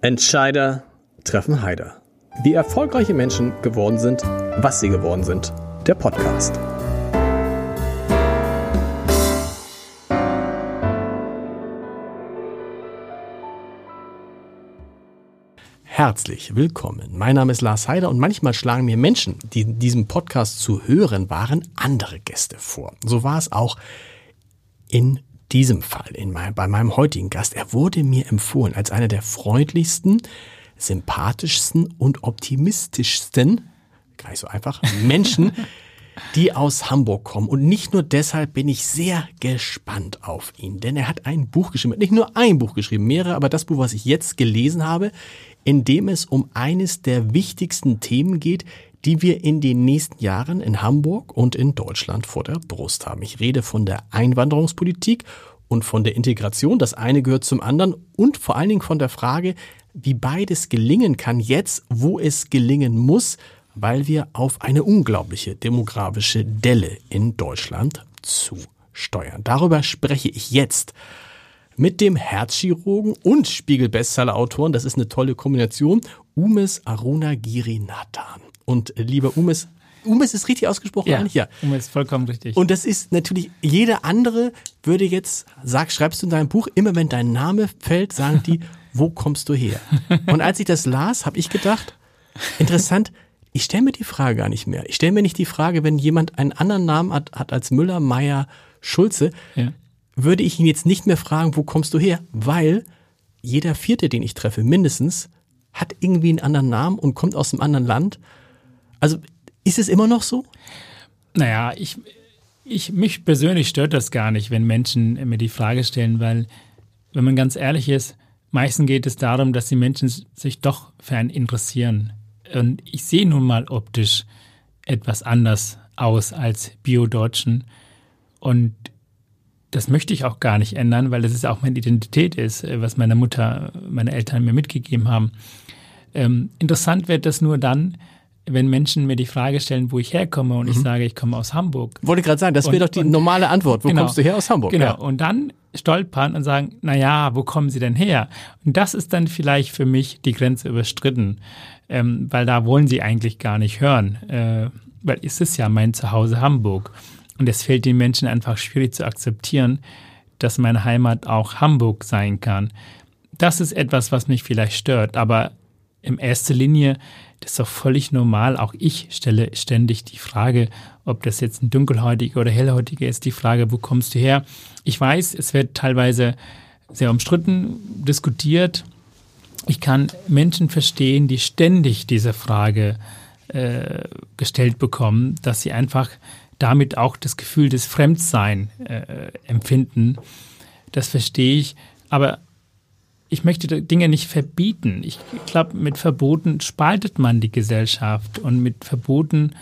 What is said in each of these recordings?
Entscheider treffen Heider. Wie erfolgreiche Menschen geworden sind, was sie geworden sind. Der Podcast. Herzlich willkommen. Mein Name ist Lars Heider und manchmal schlagen mir Menschen, die in diesem Podcast zu hören waren, andere Gäste vor. So war es auch in diesem Fall, in mein, bei meinem heutigen Gast. Er wurde mir empfohlen als einer der freundlichsten, sympathischsten und optimistischsten, gar nicht so einfach, Menschen, die aus Hamburg kommen. Und nicht nur deshalb bin ich sehr gespannt auf ihn, denn er hat ein Buch geschrieben, nicht nur ein Buch geschrieben, mehrere, aber das Buch, was ich jetzt gelesen habe, in dem es um eines der wichtigsten Themen geht, die wir in den nächsten Jahren in Hamburg und in Deutschland vor der Brust haben. Ich rede von der Einwanderungspolitik und von der Integration. Das eine gehört zum anderen und vor allen Dingen von der Frage, wie beides gelingen kann jetzt, wo es gelingen muss, weil wir auf eine unglaubliche demografische Delle in Deutschland zusteuern. Darüber spreche ich jetzt mit dem Herzchirurgen und Spiegel-Bestseller-Autoren. Das ist eine tolle Kombination. Umes Aruna Girinathan. Und äh, lieber Umes, Umes ist richtig ausgesprochen, ja, eigentlich? Ja. Umes ist vollkommen richtig. Und das ist natürlich, jeder andere würde jetzt, sag, schreibst du in deinem Buch, immer wenn dein Name fällt, sagen die, wo kommst du her? Und als ich das las, habe ich gedacht, interessant, ich stelle mir die Frage gar nicht mehr. Ich stelle mir nicht die Frage, wenn jemand einen anderen Namen hat, hat als Müller, Meier, Schulze, ja. würde ich ihn jetzt nicht mehr fragen, wo kommst du her? Weil jeder Vierte, den ich treffe, mindestens, hat irgendwie einen anderen Namen und kommt aus einem anderen Land. Also ist es immer noch so? Naja, ich, ich, mich persönlich stört das gar nicht, wenn Menschen mir die Frage stellen, weil, wenn man ganz ehrlich ist, meistens geht es darum, dass die Menschen sich doch für einen interessieren. Und ich sehe nun mal optisch etwas anders aus als Bio-Deutschen. Und das möchte ich auch gar nicht ändern, weil das ist auch meine Identität ist, was meine Mutter, meine Eltern mir mitgegeben haben. Ähm, interessant wird das nur dann, wenn Menschen mir die Frage stellen, wo ich herkomme und mhm. ich sage, ich komme aus Hamburg. Wollte gerade sagen, das wäre doch die und, normale Antwort. Wo genau, kommst du her aus Hamburg? Genau. Ja. Und dann stolpern und sagen, na ja, wo kommen Sie denn her? Und das ist dann vielleicht für mich die Grenze überstritten, ähm, weil da wollen Sie eigentlich gar nicht hören, äh, weil es ist ja mein Zuhause Hamburg. Und es fällt den Menschen einfach schwierig zu akzeptieren, dass meine Heimat auch Hamburg sein kann. Das ist etwas, was mich vielleicht stört, aber in erster Linie, das ist doch völlig normal. Auch ich stelle ständig die Frage, ob das jetzt ein dunkelhäutiger oder hellhäutiger ist, die Frage, wo kommst du her? Ich weiß, es wird teilweise sehr umstritten diskutiert. Ich kann Menschen verstehen, die ständig diese Frage äh, gestellt bekommen, dass sie einfach damit auch das Gefühl des Fremdsein äh, empfinden. Das verstehe ich. Aber ich möchte Dinge nicht verbieten. Ich glaube, mit Verboten spaltet man die Gesellschaft und mit Verboten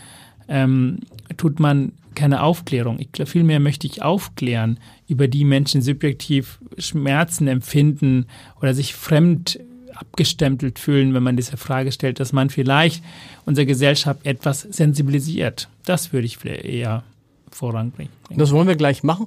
ähm, tut man keine Aufklärung. Ich glaub, vielmehr möchte ich aufklären, über die Menschen subjektiv Schmerzen empfinden oder sich fremd abgestempelt fühlen, wenn man diese Frage stellt, dass man vielleicht unsere Gesellschaft etwas sensibilisiert. Das würde ich eher voranbringen. Das wollen wir gleich machen.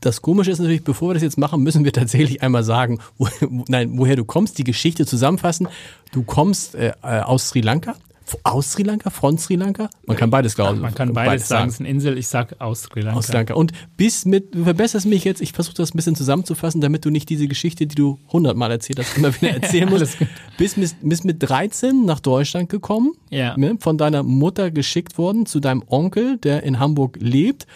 Das Komische ist natürlich, bevor wir das jetzt machen, müssen wir tatsächlich einmal sagen, wo, nein, woher du kommst, die Geschichte zusammenfassen. Du kommst äh, aus Sri Lanka, aus Sri Lanka, von Sri Lanka? Man kann beides glauben. Man kann beides, beides sagen. Es ist eine Insel, ich sage aus Sri Lanka. Aus Sri Lanka. Und bis mit, du verbesserst mich jetzt, ich versuche das ein bisschen zusammenzufassen, damit du nicht diese Geschichte, die du hundertmal erzählt hast, immer wieder erzählen musst. bist, mit, bist mit 13 nach Deutschland gekommen, ja. ne, von deiner Mutter geschickt worden zu deinem Onkel, der in Hamburg lebt.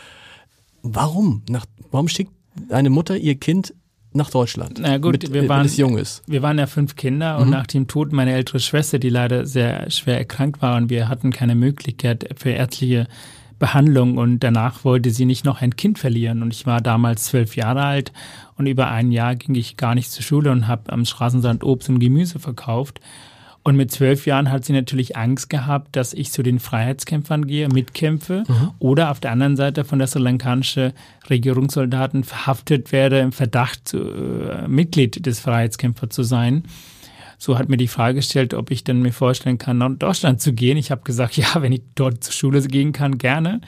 Warum? Nach, warum schickt deine Mutter ihr Kind nach Deutschland. Na gut, mit, wir waren, es jung ist. Wir waren ja fünf Kinder mhm. und nach dem Tod meiner älteren Schwester, die leider sehr schwer erkrankt war und wir hatten keine Möglichkeit für ärztliche Behandlung und danach wollte sie nicht noch ein Kind verlieren und ich war damals zwölf Jahre alt und über ein Jahr ging ich gar nicht zur Schule und habe am Straßensand Obst und Gemüse verkauft und mit zwölf Jahren hat sie natürlich Angst gehabt, dass ich zu den Freiheitskämpfern gehe, mitkämpfe mhm. oder auf der anderen Seite von der sri lankanischen Regierungssoldaten verhaftet werde im Verdacht, äh, Mitglied des Freiheitskämpfers zu sein. So hat mir die Frage gestellt, ob ich denn mir vorstellen kann, nach Deutschland zu gehen. Ich habe gesagt, ja, wenn ich dort zur Schule gehen kann, gerne.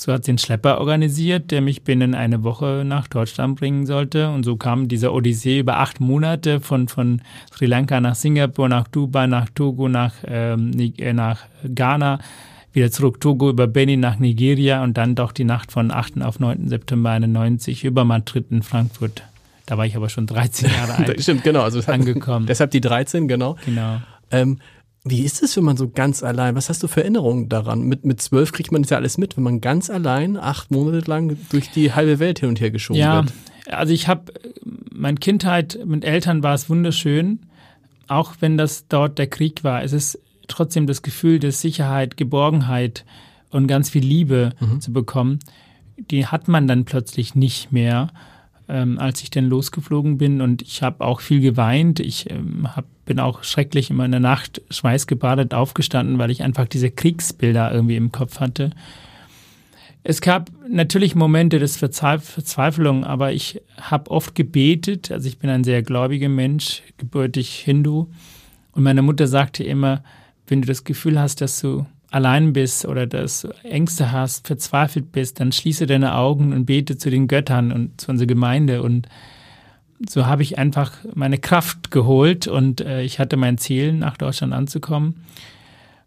So hat sie einen Schlepper organisiert, der mich binnen eine Woche nach Deutschland bringen sollte. Und so kam dieser Odyssee über acht Monate von, von Sri Lanka nach Singapur, nach Dubai, nach Togo, nach, ähm, äh, nach Ghana, wieder zurück Togo über Benin nach Nigeria und dann doch die Nacht von 8. auf 9. September 91 über Madrid in Frankfurt. Da war ich aber schon 13 Jahre alt. Stimmt, genau. Also angekommen. Deshalb die 13, genau. Genau. Ähm, wie ist es, wenn man so ganz allein, was hast du für Erinnerungen daran? Mit, mit zwölf kriegt man das ja alles mit, wenn man ganz allein acht Monate lang durch die halbe Welt hin und her geschoben ja, wird. Ja, also ich habe, meine Kindheit mit Eltern war es wunderschön, auch wenn das dort der Krieg war. Es ist trotzdem das Gefühl der Sicherheit, Geborgenheit und ganz viel Liebe mhm. zu bekommen. Die hat man dann plötzlich nicht mehr ähm, als ich dann losgeflogen bin. Und ich habe auch viel geweint. Ich ähm, hab, bin auch schrecklich immer in der Nacht schweißgebadet aufgestanden, weil ich einfach diese Kriegsbilder irgendwie im Kopf hatte. Es gab natürlich Momente des Verzweiflung, aber ich habe oft gebetet. Also ich bin ein sehr gläubiger Mensch, gebürtig Hindu. Und meine Mutter sagte immer, wenn du das Gefühl hast, dass du allein bist oder dass du Ängste hast, verzweifelt bist, dann schließe deine Augen und bete zu den Göttern und zu unserer Gemeinde. Und so habe ich einfach meine Kraft geholt und äh, ich hatte mein Ziel, nach Deutschland anzukommen.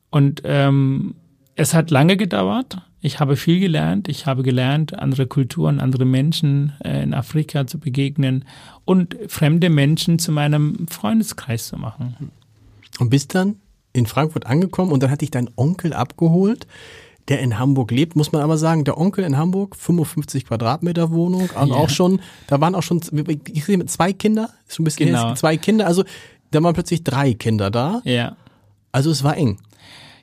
Und ähm, es hat lange gedauert. Ich habe viel gelernt. Ich habe gelernt, andere Kulturen, andere Menschen äh, in Afrika zu begegnen und fremde Menschen zu meinem Freundeskreis zu machen. Und bis dann in Frankfurt angekommen und dann hatte ich deinen Onkel abgeholt, der in Hamburg lebt, muss man aber sagen, der Onkel in Hamburg, 55 Quadratmeter Wohnung, und ja. auch schon, da waren auch schon, ich sehe mit zwei Kinder, ist schon ein bisschen genau. zwei Kinder, also da waren plötzlich drei Kinder da. Ja. Also es war eng.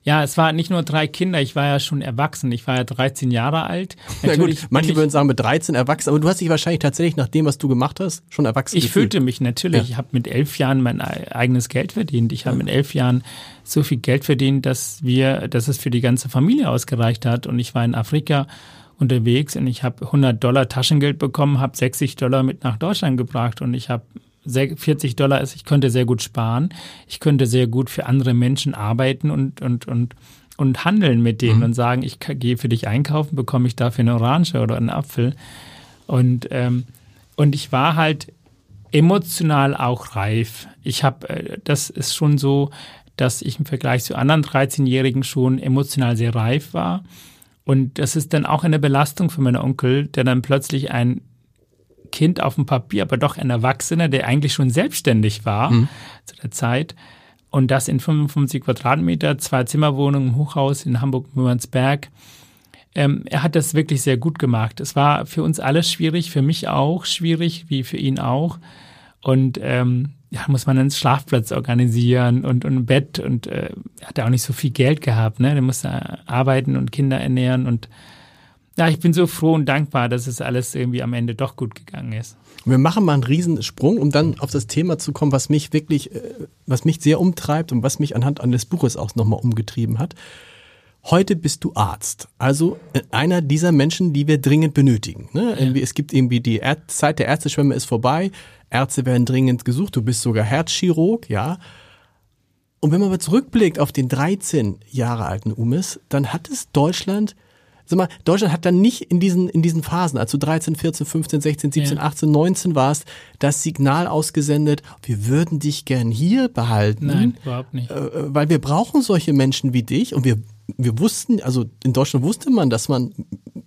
Ja, es waren nicht nur drei Kinder, ich war ja schon erwachsen. Ich war ja 13 Jahre alt. Na gut, manche würden sagen mit 13 erwachsen, aber du hast dich wahrscheinlich tatsächlich nach dem, was du gemacht hast, schon erwachsen Ich gefühlt. fühlte mich natürlich. Ja. Ich habe mit elf Jahren mein eigenes Geld verdient. Ich habe ja. mit elf Jahren so viel Geld verdient, dass wir, dass es für die ganze Familie ausgereicht hat. Und ich war in Afrika unterwegs und ich habe 100 Dollar Taschengeld bekommen, habe 60 Dollar mit nach Deutschland gebracht und ich habe 40 Dollar ist, ich könnte sehr gut sparen, ich könnte sehr gut für andere Menschen arbeiten und, und, und, und handeln mit denen mhm. und sagen, ich gehe für dich einkaufen, bekomme ich dafür eine Orange oder einen Apfel. Und, ähm, und ich war halt emotional auch reif. Ich habe, äh, das ist schon so, dass ich im Vergleich zu anderen 13-Jährigen schon emotional sehr reif war. Und das ist dann auch eine Belastung für meinen Onkel, der dann plötzlich ein Kind auf dem Papier, aber doch ein Erwachsener, der eigentlich schon selbstständig war mhm. zu der Zeit. Und das in 55 Quadratmeter, zwei Zimmerwohnungen im Hochhaus in Hamburg-Mürnsberg. Ähm, er hat das wirklich sehr gut gemacht. Es war für uns alle schwierig, für mich auch schwierig, wie für ihn auch. Und ähm, ja, muss man einen Schlafplatz organisieren und, und ein Bett und äh, hat auch nicht so viel Geld gehabt, ne? Der musste arbeiten und Kinder ernähren und ja, ich bin so froh und dankbar, dass es alles irgendwie am Ende doch gut gegangen ist. Wir machen mal einen Riesensprung, um dann auf das Thema zu kommen, was mich wirklich, äh, was mich sehr umtreibt und was mich anhand eines Buches auch nochmal umgetrieben hat. Heute bist du Arzt, also äh, einer dieser Menschen, die wir dringend benötigen. Ne? Ja. Es gibt irgendwie die Zeit der Ärzteschwemme ist vorbei, Ärzte werden dringend gesucht, du bist sogar Herzchirurg, ja. Und wenn man aber zurückblickt auf den 13 Jahre alten Umis, dann hat es Deutschland sag mal, Deutschland hat dann nicht in diesen, in diesen Phasen, also 13, 14, 15, 16, 17, ja. 18, 19 warst, das Signal ausgesendet, wir würden dich gern hier behalten. Nein, überhaupt nicht. Äh, weil wir brauchen solche Menschen wie dich und wir, wir wussten, also in Deutschland wusste man, dass man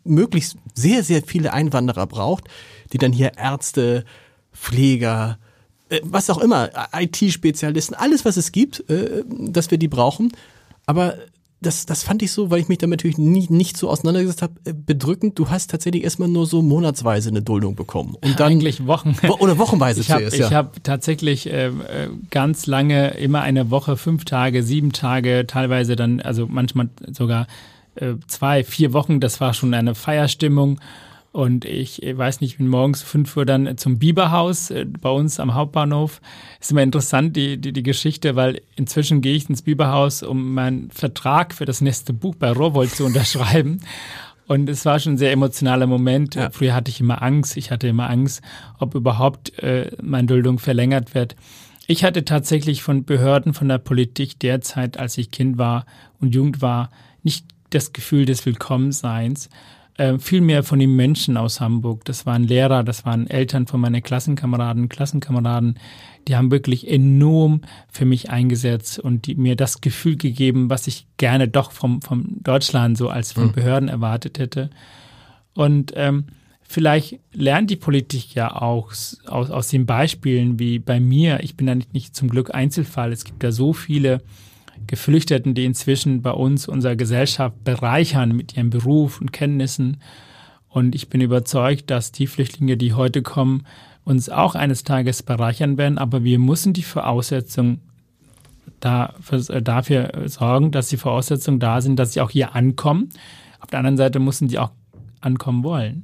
möglichst sehr, sehr viele Einwanderer braucht, die dann hier Ärzte, Pfleger, äh, was auch immer, IT-Spezialisten, alles, was es gibt, äh, dass wir die brauchen. Aber das, das fand ich so, weil ich mich damit natürlich nie, nicht so auseinandergesetzt habe, äh, bedrückend. Du hast tatsächlich erstmal nur so monatsweise eine Duldung bekommen. Und dann, Eigentlich Wochen. Wo, oder wochenweise ich hab, zuerst, ja. Ich habe tatsächlich äh, äh, ganz lange, immer eine Woche, fünf Tage, sieben Tage, teilweise dann, also manchmal sogar äh, zwei, vier Wochen. Das war schon eine Feierstimmung. Und ich weiß nicht, bin morgens fünf Uhr dann zum Biberhaus äh, bei uns am Hauptbahnhof. Ist immer interessant, die, die, die Geschichte, weil inzwischen gehe ich ins Biberhaus, um meinen Vertrag für das nächste Buch bei Rowold zu unterschreiben. Und es war schon ein sehr emotionaler Moment. Ja. Früher hatte ich immer Angst. Ich hatte immer Angst, ob überhaupt äh, meine Duldung verlängert wird. Ich hatte tatsächlich von Behörden, von der Politik derzeit, als ich Kind war und Jugend war, nicht das Gefühl des Willkommenseins äh, viel mehr von den Menschen aus Hamburg. Das waren Lehrer, das waren Eltern von meinen Klassenkameraden, Klassenkameraden. Die haben wirklich enorm für mich eingesetzt und die, mir das Gefühl gegeben, was ich gerne doch vom, vom Deutschland so als von mhm. Behörden erwartet hätte. Und ähm, vielleicht lernt die Politik ja auch aus, aus den Beispielen wie bei mir. Ich bin da nicht, nicht zum Glück Einzelfall. Es gibt ja so viele Geflüchteten, die inzwischen bei uns unsere Gesellschaft bereichern mit ihrem Beruf und Kenntnissen. Und ich bin überzeugt, dass die Flüchtlinge, die heute kommen, uns auch eines Tages bereichern werden. Aber wir müssen die Voraussetzungen für, dafür sorgen, dass die Voraussetzungen da sind, dass sie auch hier ankommen. Auf der anderen Seite müssen die auch ankommen wollen.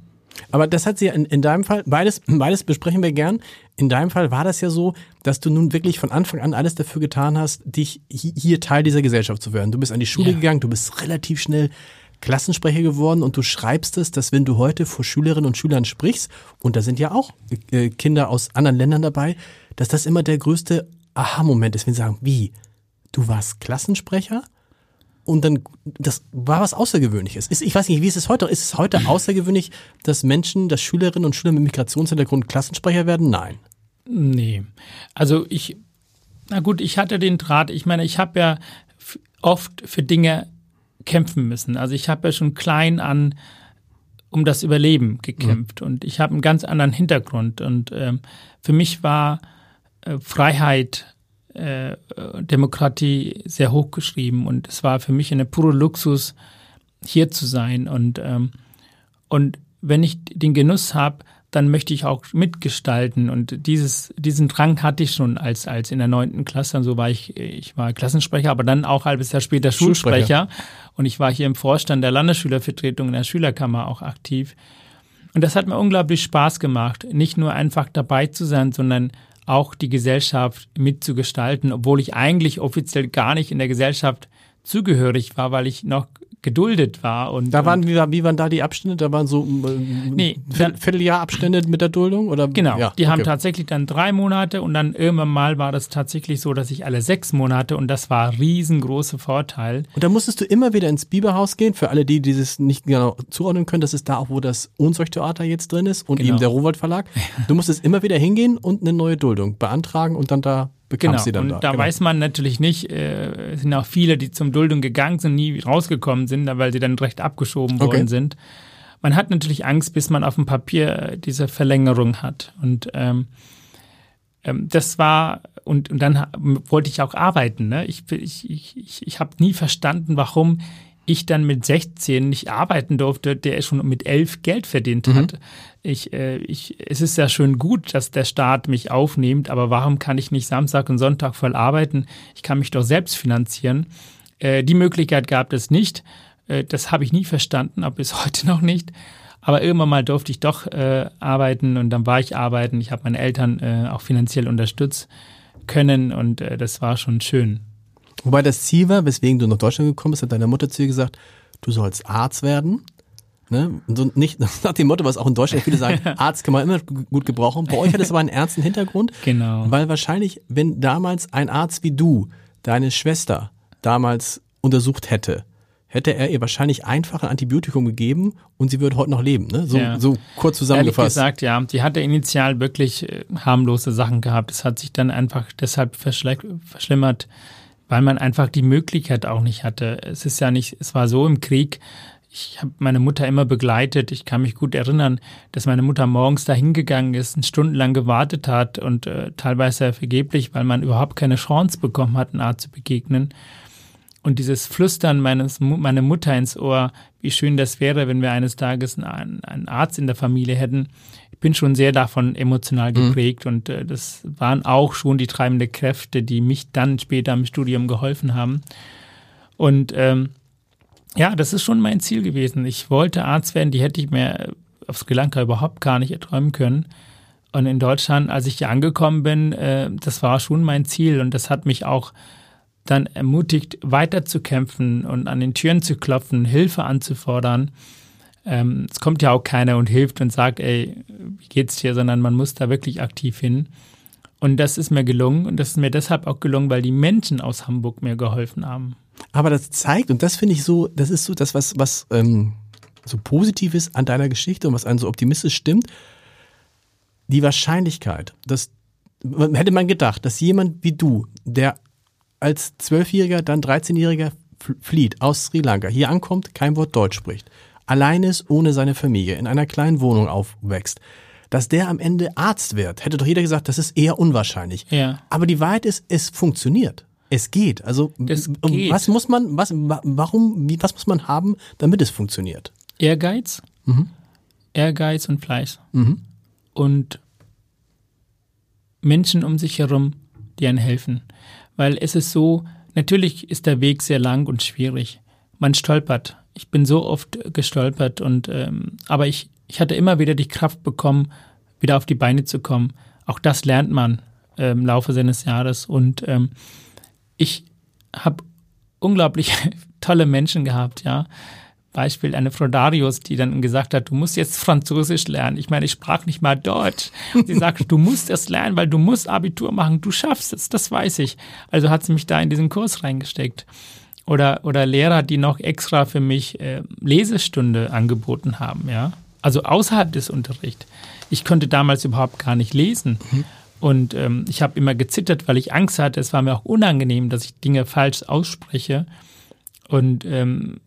Aber das hat sie ja in, in deinem Fall, beides, beides besprechen wir gern. In deinem Fall war das ja so, dass du nun wirklich von Anfang an alles dafür getan hast, dich hier Teil dieser Gesellschaft zu werden. Du bist an die Schule ja. gegangen, du bist relativ schnell Klassensprecher geworden und du schreibst es, dass wenn du heute vor Schülerinnen und Schülern sprichst, und da sind ja auch äh, Kinder aus anderen Ländern dabei, dass das immer der größte Aha-Moment ist, wenn sie sagen, wie? Du warst Klassensprecher? Und dann, das war was Außergewöhnliches. Ich weiß nicht, wie ist es heute? Ist es heute außergewöhnlich, dass Menschen, dass Schülerinnen und Schüler mit Migrationshintergrund Klassensprecher werden? Nein. Nee. Also ich, na gut, ich hatte den Draht. Ich meine, ich habe ja oft für Dinge kämpfen müssen. Also ich habe ja schon klein an um das Überleben gekämpft mhm. und ich habe einen ganz anderen Hintergrund. Und ähm, für mich war äh, Freiheit äh, Demokratie sehr hoch geschrieben und es war für mich eine pure Luxus, hier zu sein. Und, ähm, und wenn ich den Genuss habe, dann möchte ich auch mitgestalten. Und dieses, diesen Drang hatte ich schon als, als in der neunten Klasse. Und so war ich, ich war Klassensprecher, aber dann auch ein halbes Jahr später Schulsprecher. Schulsprecher. Und ich war hier im Vorstand der Landesschülervertretung in der Schülerkammer auch aktiv. Und das hat mir unglaublich Spaß gemacht, nicht nur einfach dabei zu sein, sondern auch die Gesellschaft mitzugestalten, obwohl ich eigentlich offiziell gar nicht in der Gesellschaft zugehörig war, weil ich noch geduldet war. Und, da waren, wie, wie waren da die Abstände? Da waren so äh, nee, Vierteljahr Abstände mit der Duldung? Oder? Genau, ja, die okay. haben tatsächlich dann drei Monate und dann irgendwann mal war das tatsächlich so, dass ich alle sechs Monate und das war riesengroße Vorteil. Und da musstest du immer wieder ins Biberhaus gehen, für alle, die dieses nicht genau zuordnen können, das ist da auch, wo das Ohnzeugtheater jetzt drin ist und genau. eben der Rowold Verlag. Du musstest immer wieder hingehen und eine neue Duldung beantragen und dann da bekam genau. sie dann und da. Da genau. weiß man natürlich nicht, äh, es sind auch viele, die zum Duldung gegangen sind, nie rausgekommen sind, weil sie dann recht abgeschoben okay. worden sind. Man hat natürlich Angst, bis man auf dem Papier diese Verlängerung hat. Und ähm, ähm, das war, und, und dann wollte ich auch arbeiten. Ne? Ich, ich, ich, ich habe nie verstanden, warum ich dann mit 16 nicht arbeiten durfte, der schon mit 11 Geld verdient mhm. hat. Ich, äh, ich, es ist ja schön gut, dass der Staat mich aufnimmt, aber warum kann ich nicht Samstag und Sonntag voll arbeiten? Ich kann mich doch selbst finanzieren. Äh, die Möglichkeit gab es nicht. Äh, das habe ich nie verstanden, aber bis heute noch nicht. Aber irgendwann mal durfte ich doch äh, arbeiten und dann war ich arbeiten. Ich habe meine Eltern äh, auch finanziell unterstützt können und äh, das war schon schön. Wobei das Ziel war, weswegen du nach Deutschland gekommen bist, hat deine Mutter zu dir gesagt, du sollst Arzt werden. Ne? Und so nicht nach dem Motto, was auch in Deutschland viele sagen, Arzt kann man immer gut gebrauchen. Bei euch hat es aber einen ernsten Hintergrund. Genau. Weil wahrscheinlich, wenn damals ein Arzt wie du deine Schwester damals untersucht hätte, hätte er ihr wahrscheinlich einfach ein Antibiotikum gegeben und sie würde heute noch leben. Ne? So, ja. so kurz zusammengefasst. Ehrlich gesagt, ja. Die hatte initial wirklich äh, harmlose Sachen gehabt. Es hat sich dann einfach deshalb verschlimmert weil man einfach die Möglichkeit auch nicht hatte. Es ist ja nicht, es war so im Krieg, ich habe meine Mutter immer begleitet. Ich kann mich gut erinnern, dass meine Mutter morgens da hingegangen ist, stundenlang gewartet hat und äh, teilweise vergeblich, weil man überhaupt keine Chance bekommen hat, einen Arzt zu begegnen. Und dieses Flüstern meines, meiner Mutter ins Ohr, wie schön das wäre, wenn wir eines Tages einen, einen Arzt in der Familie hätten, bin schon sehr davon emotional mhm. geprägt mhm. und äh, das waren auch schon die treibenden Kräfte, die mich dann später im Studium geholfen haben. Und ähm, ja, das ist schon mein Ziel gewesen. Ich wollte Arzt werden, die hätte ich mir auf Sri Lanka überhaupt gar nicht erträumen können. Und in Deutschland, als ich hier angekommen bin, äh, das war schon mein Ziel und das hat mich auch dann ermutigt, weiterzukämpfen und an den Türen zu klopfen, Hilfe anzufordern ähm, es kommt ja auch keiner und hilft und sagt, ey, wie geht's dir, sondern man muss da wirklich aktiv hin. Und das ist mir gelungen und das ist mir deshalb auch gelungen, weil die Menschen aus Hamburg mir geholfen haben. Aber das zeigt, und das finde ich so, das ist so das, was, was ähm, so positiv ist an deiner Geschichte und was einen so optimistisch stimmt, die Wahrscheinlichkeit, dass hätte man gedacht, dass jemand wie du, der als Zwölfjähriger, dann 13-Jähriger flieht aus Sri Lanka, hier ankommt, kein Wort Deutsch spricht, allein ist, ohne seine Familie, in einer kleinen Wohnung aufwächst, dass der am Ende Arzt wird, hätte doch jeder gesagt, das ist eher unwahrscheinlich. Ja. Aber die Wahrheit ist, es funktioniert. Es geht. Also Es geht. was muss man, was, wa- warum, wie, was muss man haben, damit es funktioniert? Ehrgeiz, Ehrgeiz und Fleiß. Und Menschen um sich herum, die einem helfen. Weil es ist so, natürlich ist der Weg sehr lang und schwierig. Man stolpert. Ich bin so oft gestolpert und ähm, aber ich, ich hatte immer wieder die Kraft bekommen, wieder auf die Beine zu kommen. Auch das lernt man äh, im Laufe seines Jahres. Und ähm, ich habe unglaublich tolle Menschen gehabt, ja. Beispiel eine Frau Darius, die dann gesagt hat, du musst jetzt Französisch lernen. Ich meine, ich sprach nicht mal Deutsch. Und sie sagt, du musst es lernen, weil du musst Abitur machen, du schaffst es, das weiß ich. Also hat sie mich da in diesen Kurs reingesteckt. Oder, oder Lehrer, die noch extra für mich äh, Lesestunde angeboten haben, ja. Also außerhalb des Unterrichts. Ich konnte damals überhaupt gar nicht lesen. Und ähm, ich habe immer gezittert, weil ich Angst hatte. Es war mir auch unangenehm, dass ich Dinge falsch ausspreche. Und ähm,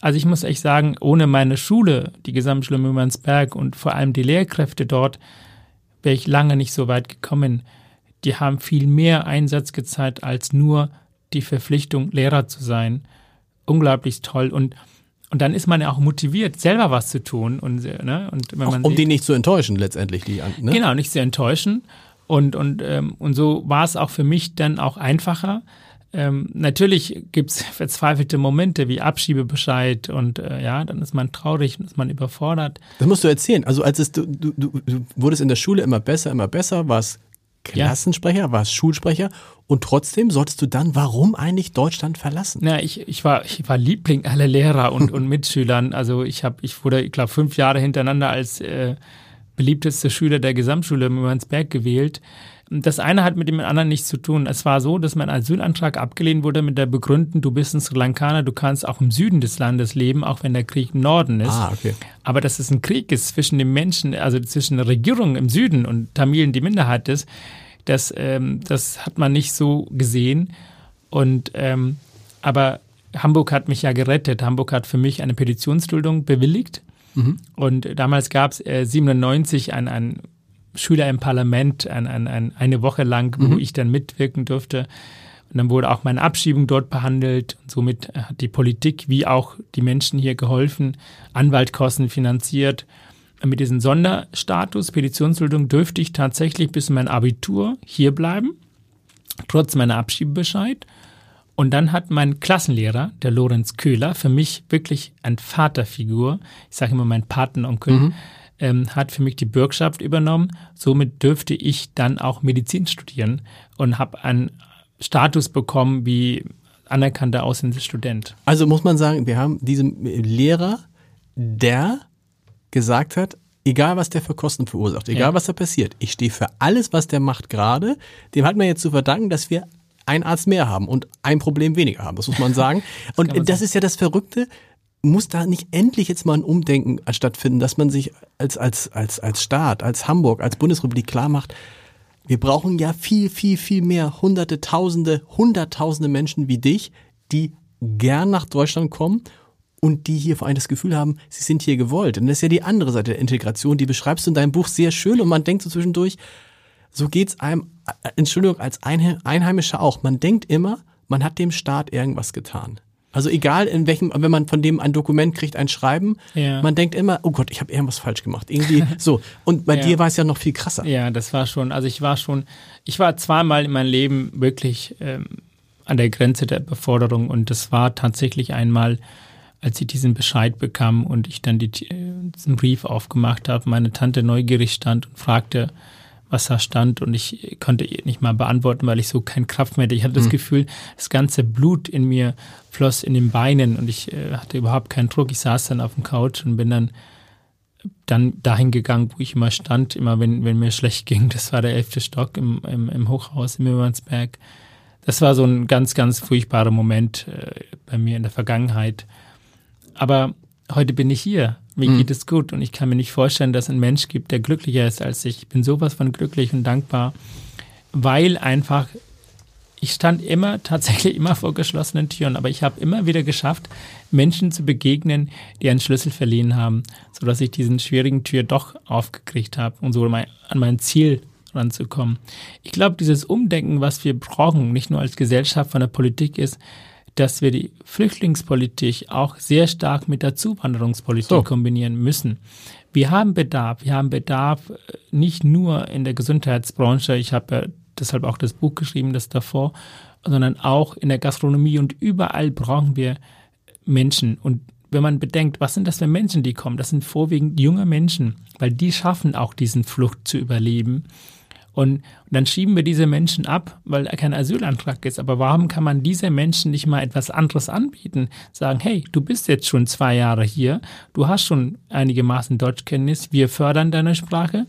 also ich muss echt sagen, ohne meine Schule, die Gesamtschule Mümmernsberg und vor allem die Lehrkräfte dort, wäre ich lange nicht so weit gekommen. Die haben viel mehr Einsatz gezeigt als nur die Verpflichtung, Lehrer zu sein. Unglaublich toll. Und, und dann ist man ja auch motiviert, selber was zu tun. Und, ne, und wenn Auch, man um sieht- die nicht zu enttäuschen letztendlich. Die, ne? Genau, nicht sehr enttäuschen. Und, und, ähm, und so war es auch für mich dann auch einfacher. Ähm, natürlich gibt's verzweifelte Momente wie Abschiebebescheid und äh, ja, dann ist man traurig und ist man überfordert. Das musst du erzählen. Also als es du, du, du, du wurdest in der Schule immer besser, immer besser, warst Klassensprecher, warst Schulsprecher und trotzdem solltest du dann, warum eigentlich Deutschland verlassen? Na, ich, ich, war, ich war Liebling aller Lehrer und, und Mitschülern. Also ich habe, ich wurde, ich glaube, fünf Jahre hintereinander als äh, beliebtester Schüler der Gesamtschule Mürnsberg gewählt. Das eine hat mit dem anderen nichts zu tun. Es war so, dass mein Asylantrag abgelehnt wurde mit der Begründung, du bist ein Sri Lankaner, du kannst auch im Süden des Landes leben, auch wenn der Krieg im Norden ist. Ah, okay. Aber dass es ein Krieg ist zwischen den Menschen, also zwischen der Regierung im Süden und Tamilen, die Minderheit ist, das, ähm, das hat man nicht so gesehen. Und ähm, aber Hamburg hat mich ja gerettet. Hamburg hat für mich eine Petitionsduldung bewilligt. Und damals gab es äh, 97 ein, ein Schüler im Parlament, ein, ein, ein, eine Woche lang, wo ich dann mitwirken durfte. Und dann wurde auch meine Abschiebung dort behandelt. Und somit äh, hat die Politik wie auch die Menschen hier geholfen, Anwaltkosten finanziert. Mit diesem Sonderstatus, Petitionsduldung, dürfte ich tatsächlich bis mein Abitur hier bleiben, trotz meiner Abschiebebescheid. Und dann hat mein Klassenlehrer, der Lorenz Köhler, für mich wirklich ein Vaterfigur, ich sage immer mein Patenonkel, ähm, hat für mich die Bürgschaft übernommen. Somit dürfte ich dann auch Medizin studieren und habe einen Status bekommen wie anerkannter ausländischer Student. Also muss man sagen, wir haben diesen Lehrer, der gesagt hat, egal was der für Kosten verursacht, egal Ja. was da passiert, ich stehe für alles, was der macht gerade. Dem hat man jetzt zu verdanken, dass wir einen Arzt mehr haben und ein Problem weniger haben. Das muss man sagen. und kann man das ist ja das Verrückte. Muss da nicht endlich jetzt mal ein Umdenken stattfinden, dass man sich als, als, als, als Staat, als Hamburg, als Bundesrepublik klar macht, wir brauchen ja viel, viel, viel mehr hunderte, tausende, hunderttausende Menschen wie dich, die gern nach Deutschland kommen und die hier vor allem das Gefühl haben, sie sind hier gewollt. Und das ist ja die andere Seite der Integration, die beschreibst du in deinem Buch sehr schön und man denkt so zwischendurch, so geht's einem, äh, Entschuldigung, als Einhe- Einheimischer auch. Man denkt immer, man hat dem Staat irgendwas getan. Also egal in welchem, wenn man von dem ein Dokument kriegt, ein Schreiben, Ja. man denkt immer, oh Gott, ich habe irgendwas falsch gemacht. Irgendwie so. Und bei Ja. dir war es ja noch viel krasser. Ja, das war schon, also ich war schon, ich war zweimal in meinem Leben wirklich ähm, an der Grenze der Beforderung und das war tatsächlich einmal, als ich diesen Bescheid bekam und ich dann die, äh, diesen Brief aufgemacht habe, meine Tante neugierig stand und fragte, was da stand und ich konnte ihr nicht mal beantworten, weil ich so keine Kraft mehr hatte. Ich hatte das Gefühl, das ganze Blut in mir floss in den Beinen und ich äh, hatte überhaupt keinen Druck. Ich saß dann auf dem Couch und bin dann dann dahin gegangen, wo ich immer stand, immer wenn, wenn mir schlecht ging. Das war der elfte Stock im, im, im Hochhaus im Mürmansberg. Das war so ein ganz, ganz furchtbarer Moment äh, bei mir in der Vergangenheit. Aber heute bin ich hier, mir Mhm. geht es gut und ich kann mir nicht vorstellen, dass es einen Mensch gibt, der glücklicher ist als ich. Ich bin sowas von glücklich und dankbar, weil einfach ich stand immer, tatsächlich immer vor geschlossenen Türen, aber ich habe immer wieder geschafft, Menschen zu begegnen, die einen Schlüssel verliehen haben, sodass ich diesen schwierigen Tür doch aufgekriegt habe und so mein, an mein Ziel ranzukommen. Ich glaube, dieses Umdenken, was wir brauchen, nicht nur als Gesellschaft von der Politik ist, dass wir die Flüchtlingspolitik auch sehr stark mit der Zuwanderungspolitik So. kombinieren müssen. Wir haben Bedarf. Wir haben Bedarf äh, nicht nur in der Gesundheitsbranche. Ich habe ja deshalb auch das Buch geschrieben, das davor, sondern auch in der Gastronomie und überall brauchen wir Menschen. Und wenn man bedenkt, was sind das für Menschen, die kommen? Das sind vorwiegend junge Menschen, weil die schaffen auch diesen Flucht zu überleben. Und, dann schieben wir diese Menschen ab, weil da kein Asylantrag ist. Aber warum kann man diese Menschen nicht mal etwas anderes anbieten? Sagen, hey, du bist jetzt schon zwei Jahre hier, du hast schon einigermaßen Deutschkenntnis, wir fördern deine Sprache.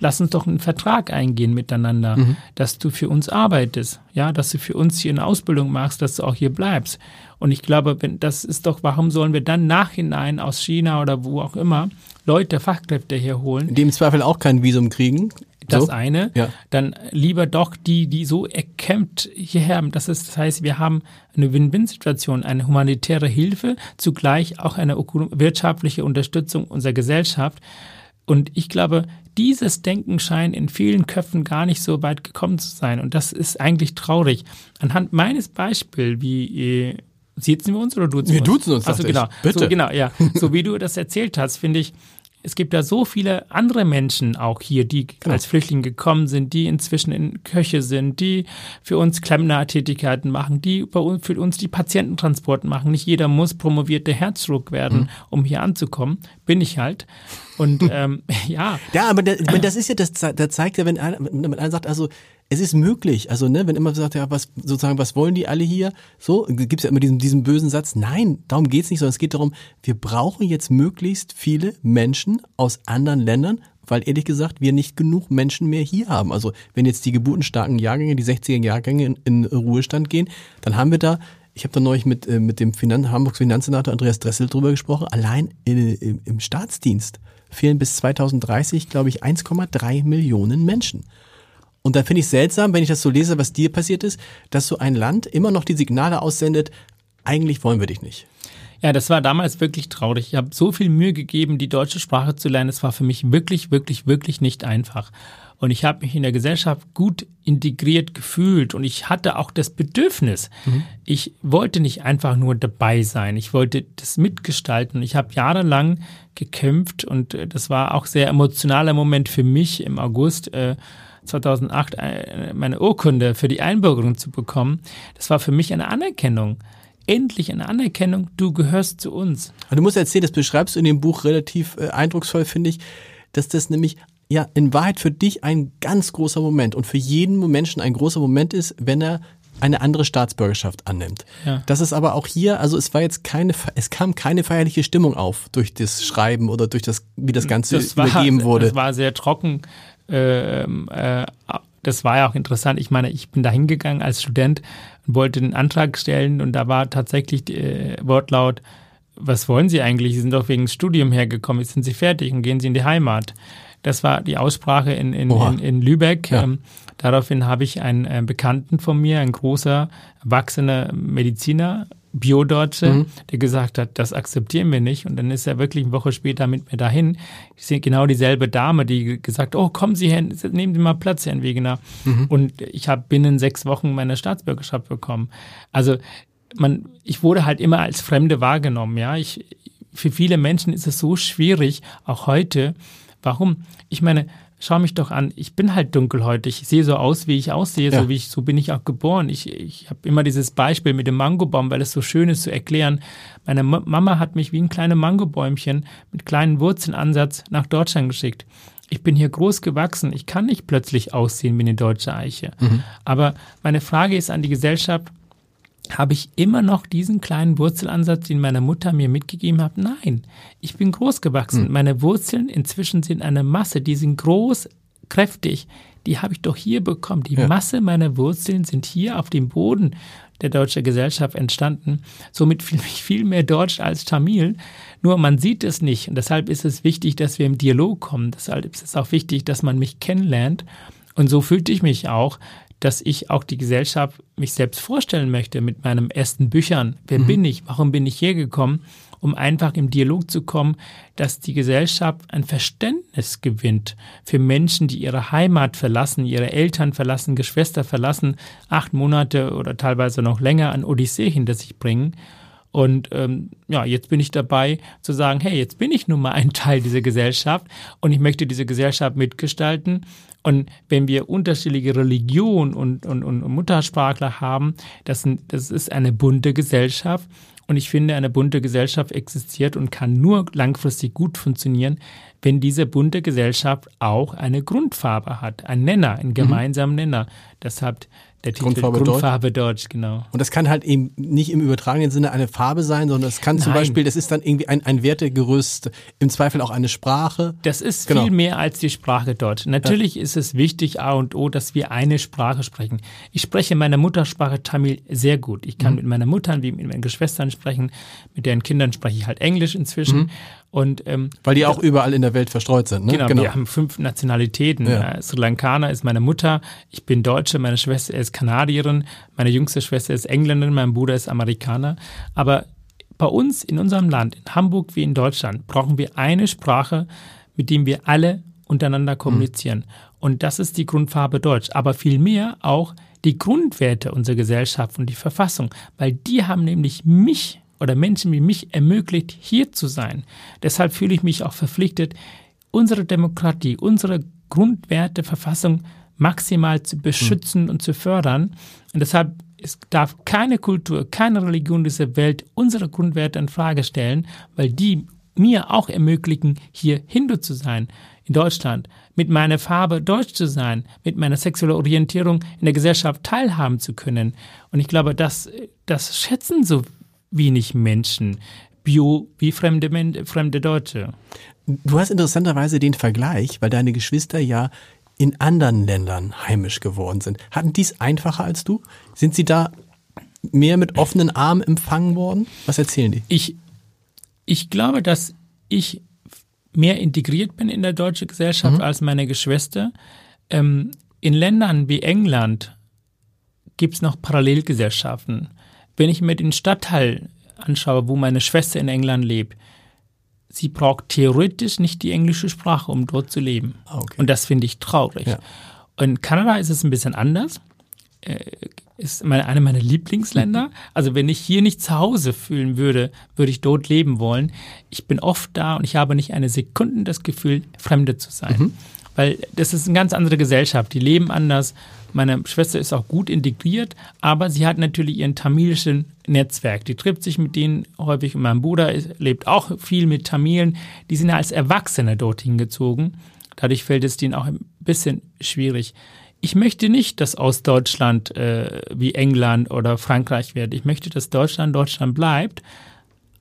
Lass uns doch einen Vertrag eingehen miteinander, dass du für uns arbeitest, ja, dass du für uns hier eine Ausbildung machst, dass du auch hier bleibst. Und ich glaube, wenn, das ist doch, warum sollen wir dann nachhinein aus China oder wo auch immer Leute, Fachkräfte herholen? Die im Zweifel auch kein Visum kriegen. Das So. eine, Ja. dann lieber doch die, die so erkämpft hierher. haben. Das ist, das heißt, wir haben eine Win-Win-Situation, eine humanitäre Hilfe, zugleich auch eine wirtschaftliche Unterstützung unserer Gesellschaft. Und ich glaube, dieses Denken scheint in vielen Köpfen gar nicht so weit gekommen zu sein. Und das ist eigentlich traurig. Anhand meines Beispiels, wie äh, Siezen wir uns oder duzen Wir duzen uns, Also dachte ich. genau, Bitte. So, genau, ja. So wie du das erzählt hast, finde ich, es gibt da so viele andere Menschen auch hier, die Genau. als Flüchtlinge gekommen sind, die inzwischen in Köche sind, die für uns Klempner-Tätigkeiten machen, die für uns die Patiententransport machen. Nicht jeder muss promovierter Herzchirurg werden, Mhm. um hier anzukommen. Bin ich halt. Und ähm, ja, Ja, aber wenn das ist ja, das, ze- da zeigt ja, wenn einer, wenn einer sagt, also es ist möglich, also ne, wenn immer sagt, ja, was sozusagen, was wollen die alle hier? So gibt's ja immer diesen, diesen bösen Satz. Nein, darum geht's nicht, sondern es geht darum, wir brauchen jetzt möglichst viele Menschen aus anderen Ländern, weil ehrlich gesagt wir nicht genug Menschen mehr hier haben. Also wenn jetzt die geburtenstarken Jahrgänge, die 60er Jahrgänge in, in Ruhestand gehen, dann haben wir da ich habe da neulich mit, äh, mit dem Finan Hamburgs Finanzsenator Andreas Dressel drüber gesprochen. Allein in, im, im Staatsdienst fehlen bis 2030, glaube ich, 1,3 Millionen Menschen. Und da finde ich seltsam, wenn ich das so lese, was dir passiert ist, dass so ein Land immer noch die Signale aussendet, eigentlich wollen wir dich nicht. Ja, das war damals wirklich traurig. Ich habe so viel Mühe gegeben, die deutsche Sprache zu lernen. Es war für mich wirklich, wirklich, wirklich nicht einfach. Und ich habe mich in der Gesellschaft gut integriert gefühlt und ich hatte auch das Bedürfnis. Ich wollte nicht einfach nur dabei sein. Ich wollte das mitgestalten. Ich habe jahrelang gekämpft und äh, das war auch sehr emotionaler Moment für mich im August. Äh, 2008 äh, meine Urkunde für die Einbürgerung zu bekommen, das war für mich eine Anerkennung. Endlich eine Anerkennung, du gehörst zu uns. Aber du musst erzählen, das beschreibst du in dem Buch relativ äh, eindrucksvoll, finde ich, dass das nämlich ja in Wahrheit für dich ein ganz großer Moment und für jeden Menschen ein großer Moment ist, wenn er eine andere Staatsbürgerschaft annimmt. Ja. Das ist aber auch hier, also es war jetzt keine, es kam keine feierliche Stimmung auf durch das Schreiben oder durch das, wie das Ganze das war, übergeben wurde. Das war sehr trocken. Ähm, äh, das war ja auch interessant. Ich meine, ich bin da hingegangen als Student und wollte einen Antrag stellen und da war tatsächlich äh, Wortlaut, was wollen Sie eigentlich? Sie sind doch wegen des Studium hergekommen, jetzt sind Sie fertig und gehen Sie in die Heimat. Das war die Aussprache in, in, in, in Lübeck. Ja. Ähm, daraufhin habe ich einen äh, Bekannten von mir, ein großer, erwachsener Mediziner, Biodeutsche, Mhm. der gesagt hat, das akzeptieren wir nicht. Und dann ist er wirklich eine Woche später mit mir dahin. Ich sehe genau dieselbe Dame, die gesagt, oh, kommen Sie hin, nehmen Sie mal Platz, Herrn Wegener. Mhm. Und ich habe binnen sechs Wochen meine Staatsbürgerschaft bekommen. Also man, ich wurde halt immer als Fremde wahrgenommen, ja. Ich, für viele Menschen ist es so schwierig, auch heute. Warum? Ich meine, schau mich doch an, ich bin halt dunkelhäutig, ich sehe so aus, wie ich aussehe, Ja. so wie ich, so bin ich auch geboren. Ich, ich habe immer dieses Beispiel mit dem Mangobaum, weil es so schön ist zu erklären. Meine Ma- Mama hat mich wie ein kleines Mangobäumchen mit kleinen Wurzelansatz nach Deutschland geschickt. Ich bin hier groß gewachsen, ich kann nicht plötzlich aussehen wie eine deutsche Eiche. Aber meine Frage ist an die Gesellschaft, habe ich immer noch diesen kleinen Wurzelansatz, den meine Mutter mir mitgegeben hat? Nein, ich bin groß gewachsen. Meine Wurzeln inzwischen sind eine Masse, die sind groß, kräftig. Die habe ich doch hier bekommen. Die Ja. Masse meiner Wurzeln sind hier auf dem Boden. der deutschen Gesellschaft entstanden. Somit fühle ich viel mehr Deutsch als Tamil. Nur man sieht es nicht. Und deshalb ist es wichtig, dass wir im Dialog kommen. Deshalb ist es auch wichtig, dass man mich kennenlernt. Und so fühlte ich mich auch, dass ich auch die Gesellschaft mich selbst vorstellen möchte mit meinen ersten Büchern. Wer mhm. bin ich? Warum bin ich hier gekommen? Um einfach im Dialog zu kommen, dass die Gesellschaft ein Verständnis gewinnt für Menschen, die ihre Heimat verlassen, ihre Eltern verlassen, Geschwister verlassen, acht Monate oder teilweise noch länger an Odyssee hinter sich bringen. Und ähm, ja, jetzt bin ich dabei zu sagen, hey, jetzt bin ich nun mal ein Teil dieser Gesellschaft und ich möchte diese Gesellschaft mitgestalten und wenn wir unterschiedliche Religionen und, und, und Muttersprachler haben, das, das ist eine bunte Gesellschaft. Und ich finde, eine bunte Gesellschaft existiert und kann nur langfristig gut funktionieren, wenn diese bunte Gesellschaft auch eine Grundfarbe hat, einen Nenner, einen mhm. gemeinsamen mhm. Nenner. Deshalb der Titel Grundfarbe, Grundfarbe Deutsch. Deutsch. genau. Und das kann halt eben nicht im übertragenen Sinne eine Farbe sein, sondern es kann Nein. zum Beispiel, das ist dann irgendwie ein, ein Wertegerüst, im Zweifel auch eine Sprache. Das ist genau. viel mehr als die Sprache Deutsch. Natürlich ja. ist es wichtig, A und O, dass wir eine Sprache sprechen. Ich spreche meine Muttersprache Tamil sehr gut. Ich kann mhm. mit meiner Mutter wie mit meinen Geschwistern sprechen, mit deren Kindern spreche ich halt Englisch inzwischen. Mhm. Und, ähm, Weil die auch überall in der Welt verstreut sind, ne? Genau, genau. wir haben fünf Nationalitäten. Ja. Äh, Sri Lankaner ist meine Mutter, ich bin Deutsche, meine Schwester ist Kanadierin, meine jüngste Schwester ist Engländerin, mein Bruder ist Amerikaner. Aber bei uns in unserem Land, in Hamburg wie in Deutschland, brauchen wir eine Sprache, mit dem wir alle untereinander kommunizieren. Mhm. Und das ist die Grundfarbe Deutsch. Aber vielmehr auch die Grundwerte unserer Gesellschaft und die Verfassung, weil die haben nämlich mich oder Menschen wie mich ermöglicht, hier zu sein. Deshalb fühle ich mich auch verpflichtet, unsere Demokratie, unsere Grundwerte, Verfassung maximal zu beschützen mhm. und zu fördern. Und deshalb es darf keine Kultur, keine Religion dieser Welt unsere Grundwerte in Frage stellen, weil die mir auch ermöglichen, hier Hindu zu sein in Deutschland, mit meiner Farbe deutsch zu sein, mit meiner sexuellen Orientierung in der Gesellschaft teilhaben zu können. Und ich glaube, das, das schätzen so wenig Menschen, bio wie fremde, fremde Deutsche. Du hast interessanterweise den Vergleich, weil deine Geschwister ja in anderen Ländern heimisch geworden sind. Hatten die es einfacher als du? Sind sie da mehr mit offenen Armen empfangen worden? Was erzählen die? Ich, ich glaube, dass ich mehr integriert bin in der deutschen Gesellschaft mhm. als meine Geschwister. Ähm, in Ländern wie England gibt es noch Parallelgesellschaften. Wenn ich mir den Stadtteil anschaue, wo meine Schwester in England lebt, sie braucht theoretisch nicht die englische Sprache, um dort zu leben. Ah, okay. Und das finde ich traurig. Ja. In Kanada ist es ein bisschen anders. Äh, ist meine, eine meiner Lieblingsländer. Also wenn ich hier nicht zu Hause fühlen würde, würde ich dort leben wollen. Ich bin oft da und ich habe nicht eine Sekunde das Gefühl, Fremde zu sein. Mhm. Weil das ist eine ganz andere Gesellschaft. Die leben anders meine Schwester ist auch gut integriert, aber sie hat natürlich ihren tamilischen Netzwerk. Die trifft sich mit denen häufig. Und mein Bruder lebt auch viel mit Tamilen. Die sind ja als Erwachsene dorthin gezogen. Dadurch fällt es denen auch ein bisschen schwierig. Ich möchte nicht, dass aus Deutschland äh, wie England oder Frankreich wird. Ich möchte, dass Deutschland Deutschland bleibt,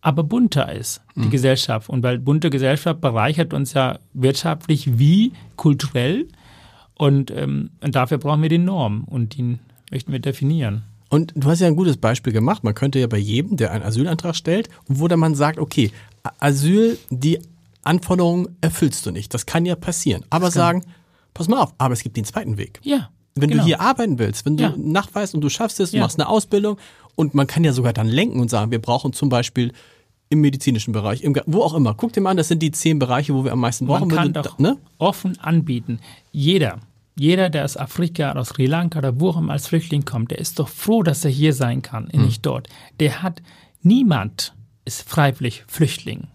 aber bunter ist, die mhm. Gesellschaft. Und weil bunte Gesellschaft bereichert uns ja wirtschaftlich wie kulturell. Und, ähm, und dafür brauchen wir die Norm und die möchten wir definieren. Und du hast ja ein gutes Beispiel gemacht. Man könnte ja bei jedem, der einen Asylantrag stellt, wo dann man sagt, okay, Asyl, die Anforderungen erfüllst du nicht. Das kann ja passieren. Aber sagen, pass mal auf, aber es gibt den zweiten Weg. Ja. Wenn genau. du hier arbeiten willst, wenn du ja. nachweist und du schaffst es, du ja. machst eine Ausbildung und man kann ja sogar dann lenken und sagen, wir brauchen zum Beispiel im medizinischen Bereich, im, wo auch immer. Guck dir mal an, das sind die zehn Bereiche, wo wir am meisten brauchen. Man kann doch ne? offen anbieten. Jeder, jeder, der aus Afrika, aus Sri Lanka oder wo auch immer als Flüchtling kommt, der ist doch froh, dass er hier sein kann, mhm. nicht dort. Der hat, niemand ist freiwillig Flüchtling.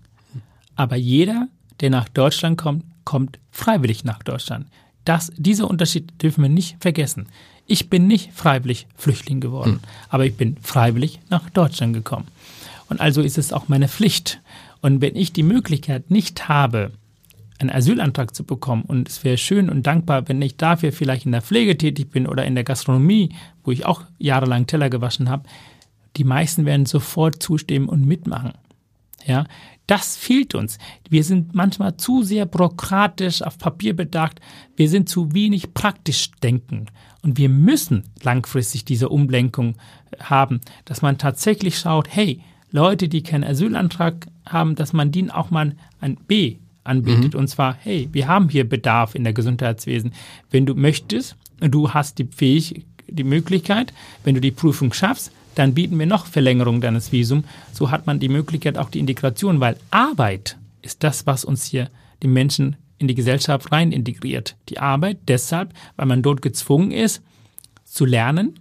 Aber jeder, der nach Deutschland kommt, kommt freiwillig nach Deutschland. Das, dieser Unterschied dürfen wir nicht vergessen. Ich bin nicht freiwillig Flüchtling geworden, mhm. aber ich bin freiwillig nach Deutschland gekommen. Und also ist es auch meine Pflicht. Und wenn ich die Möglichkeit nicht habe, einen Asylantrag zu bekommen, und es wäre schön und dankbar, wenn ich dafür vielleicht in der Pflege tätig bin oder in der Gastronomie, wo ich auch jahrelang Teller gewaschen habe, die meisten werden sofort zustimmen und mitmachen. Ja, das fehlt uns. Wir sind manchmal zu sehr bürokratisch auf Papier bedacht. Wir sind zu wenig praktisch denken. Und wir müssen langfristig diese Umlenkung haben, dass man tatsächlich schaut, hey, Leute, die keinen Asylantrag haben, dass man denen auch mal ein B anbietet. Mhm. Und zwar, hey, wir haben hier Bedarf in der Gesundheitswesen. Wenn du möchtest du hast die Fähigkeit, die Möglichkeit, wenn du die Prüfung schaffst, dann bieten wir noch Verlängerung deines Visums. So hat man die Möglichkeit auch die Integration, weil Arbeit ist das, was uns hier die Menschen in die Gesellschaft rein integriert. Die Arbeit deshalb, weil man dort gezwungen ist zu lernen.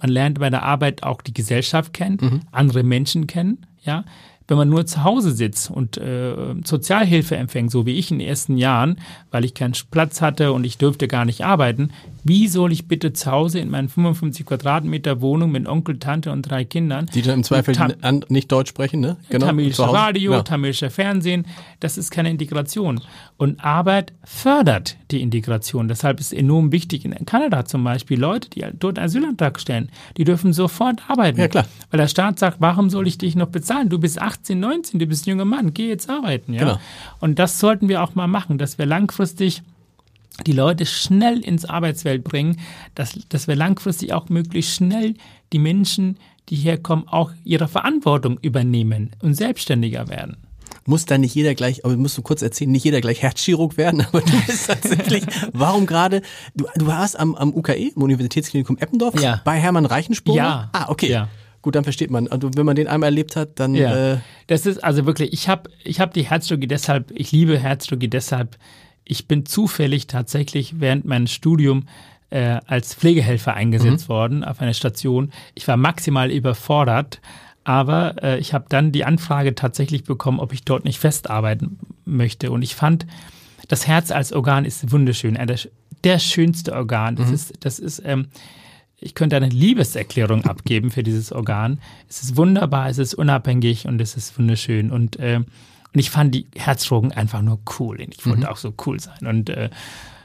Man lernt bei der Arbeit auch die Gesellschaft kennen, mhm. andere Menschen kennen, ja wenn man nur zu Hause sitzt und äh, Sozialhilfe empfängt, so wie ich in den ersten Jahren, weil ich keinen Platz hatte und ich dürfte gar nicht arbeiten, wie soll ich bitte zu Hause in meinen 55 Quadratmeter Wohnung mit Onkel, Tante und drei Kindern, die dann im Zweifel an, nicht Deutsch sprechen, ne? Genau, tamilische Radio, ja. tamilische Fernsehen, das ist keine Integration. Und Arbeit fördert die Integration. Deshalb ist es enorm wichtig in Kanada zum Beispiel Leute, die dort einen Asylantrag stellen, die dürfen sofort arbeiten. Ja, klar. Weil der Staat sagt, warum soll ich dich noch bezahlen? Du bist 18, 19, du bist ein junger Mann, geh jetzt arbeiten. Ja? Genau. Und das sollten wir auch mal machen, dass wir langfristig die Leute schnell ins Arbeitswelt bringen, dass, dass wir langfristig auch möglichst schnell die Menschen, die herkommen, auch ihre Verantwortung übernehmen und selbstständiger werden muss da nicht jeder gleich, aber musst du kurz erzählen, nicht jeder gleich Herzchirurg werden, aber du bist tatsächlich, warum gerade, du, du warst am, am UKE, im Universitätsklinikum Eppendorf, ja. bei Hermann Reichenspur? Ja. Ah, okay. Ja. Gut, dann versteht man. Also wenn man den einmal erlebt hat, dann. Ja. Äh das ist also wirklich. Ich habe, ich habe die Herzchirurgie deshalb. Ich liebe Herzchirurgie deshalb, ich bin zufällig tatsächlich während meines Studiums äh, als Pflegehelfer eingesetzt mhm. worden auf einer Station. Ich war maximal überfordert, aber äh, ich habe dann die Anfrage tatsächlich bekommen, ob ich dort nicht festarbeiten möchte. Und ich fand, das Herz als Organ ist wunderschön, äh, der, der schönste Organ. Das mhm. ist, das ist ähm, ich könnte eine Liebeserklärung abgeben für dieses Organ. Es ist wunderbar, es ist unabhängig und es ist wunderschön. Und äh, und ich fand die Herzchirurgen einfach nur cool. Ich wollte mhm. auch so cool sein. Und äh,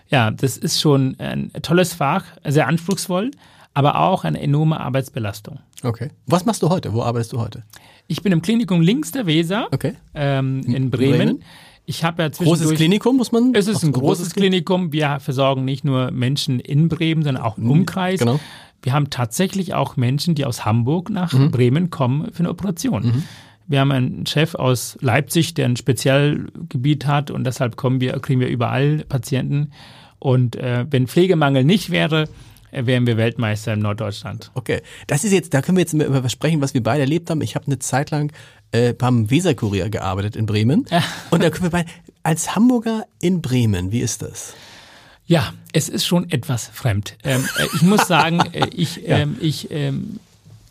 ja, das ist schon ein tolles Fach, sehr anspruchsvoll, aber auch eine enorme Arbeitsbelastung. Okay. Was machst du heute? Wo arbeitest du heute? Ich bin im Klinikum links der Weser okay. ähm, in Bremen. Bremen. Ich habe ja Großes Klinikum, muss man? Es ist ein großes, Klinikum. Wir versorgen nicht nur Menschen in Bremen, sondern auch im Umkreis. Genau. Wir haben tatsächlich auch Menschen, die aus Hamburg nach mhm. Bremen kommen für eine Operation. Mhm. Wir haben einen Chef aus Leipzig, der ein Spezialgebiet hat und deshalb kommen wir, kriegen wir überall Patienten. Und äh, wenn Pflegemangel nicht wäre, wären wir Weltmeister in Norddeutschland. Okay, das ist jetzt, da können wir jetzt über was sprechen, was wir beide erlebt haben. Ich habe eine Zeit lang äh, beim Weserkurier gearbeitet in Bremen. Ja. Und da können wir beide, als Hamburger in Bremen, wie ist das? Ja, es ist schon etwas fremd. Ähm, äh, ich muss sagen, äh, ich, ja. ähm, ich, ähm,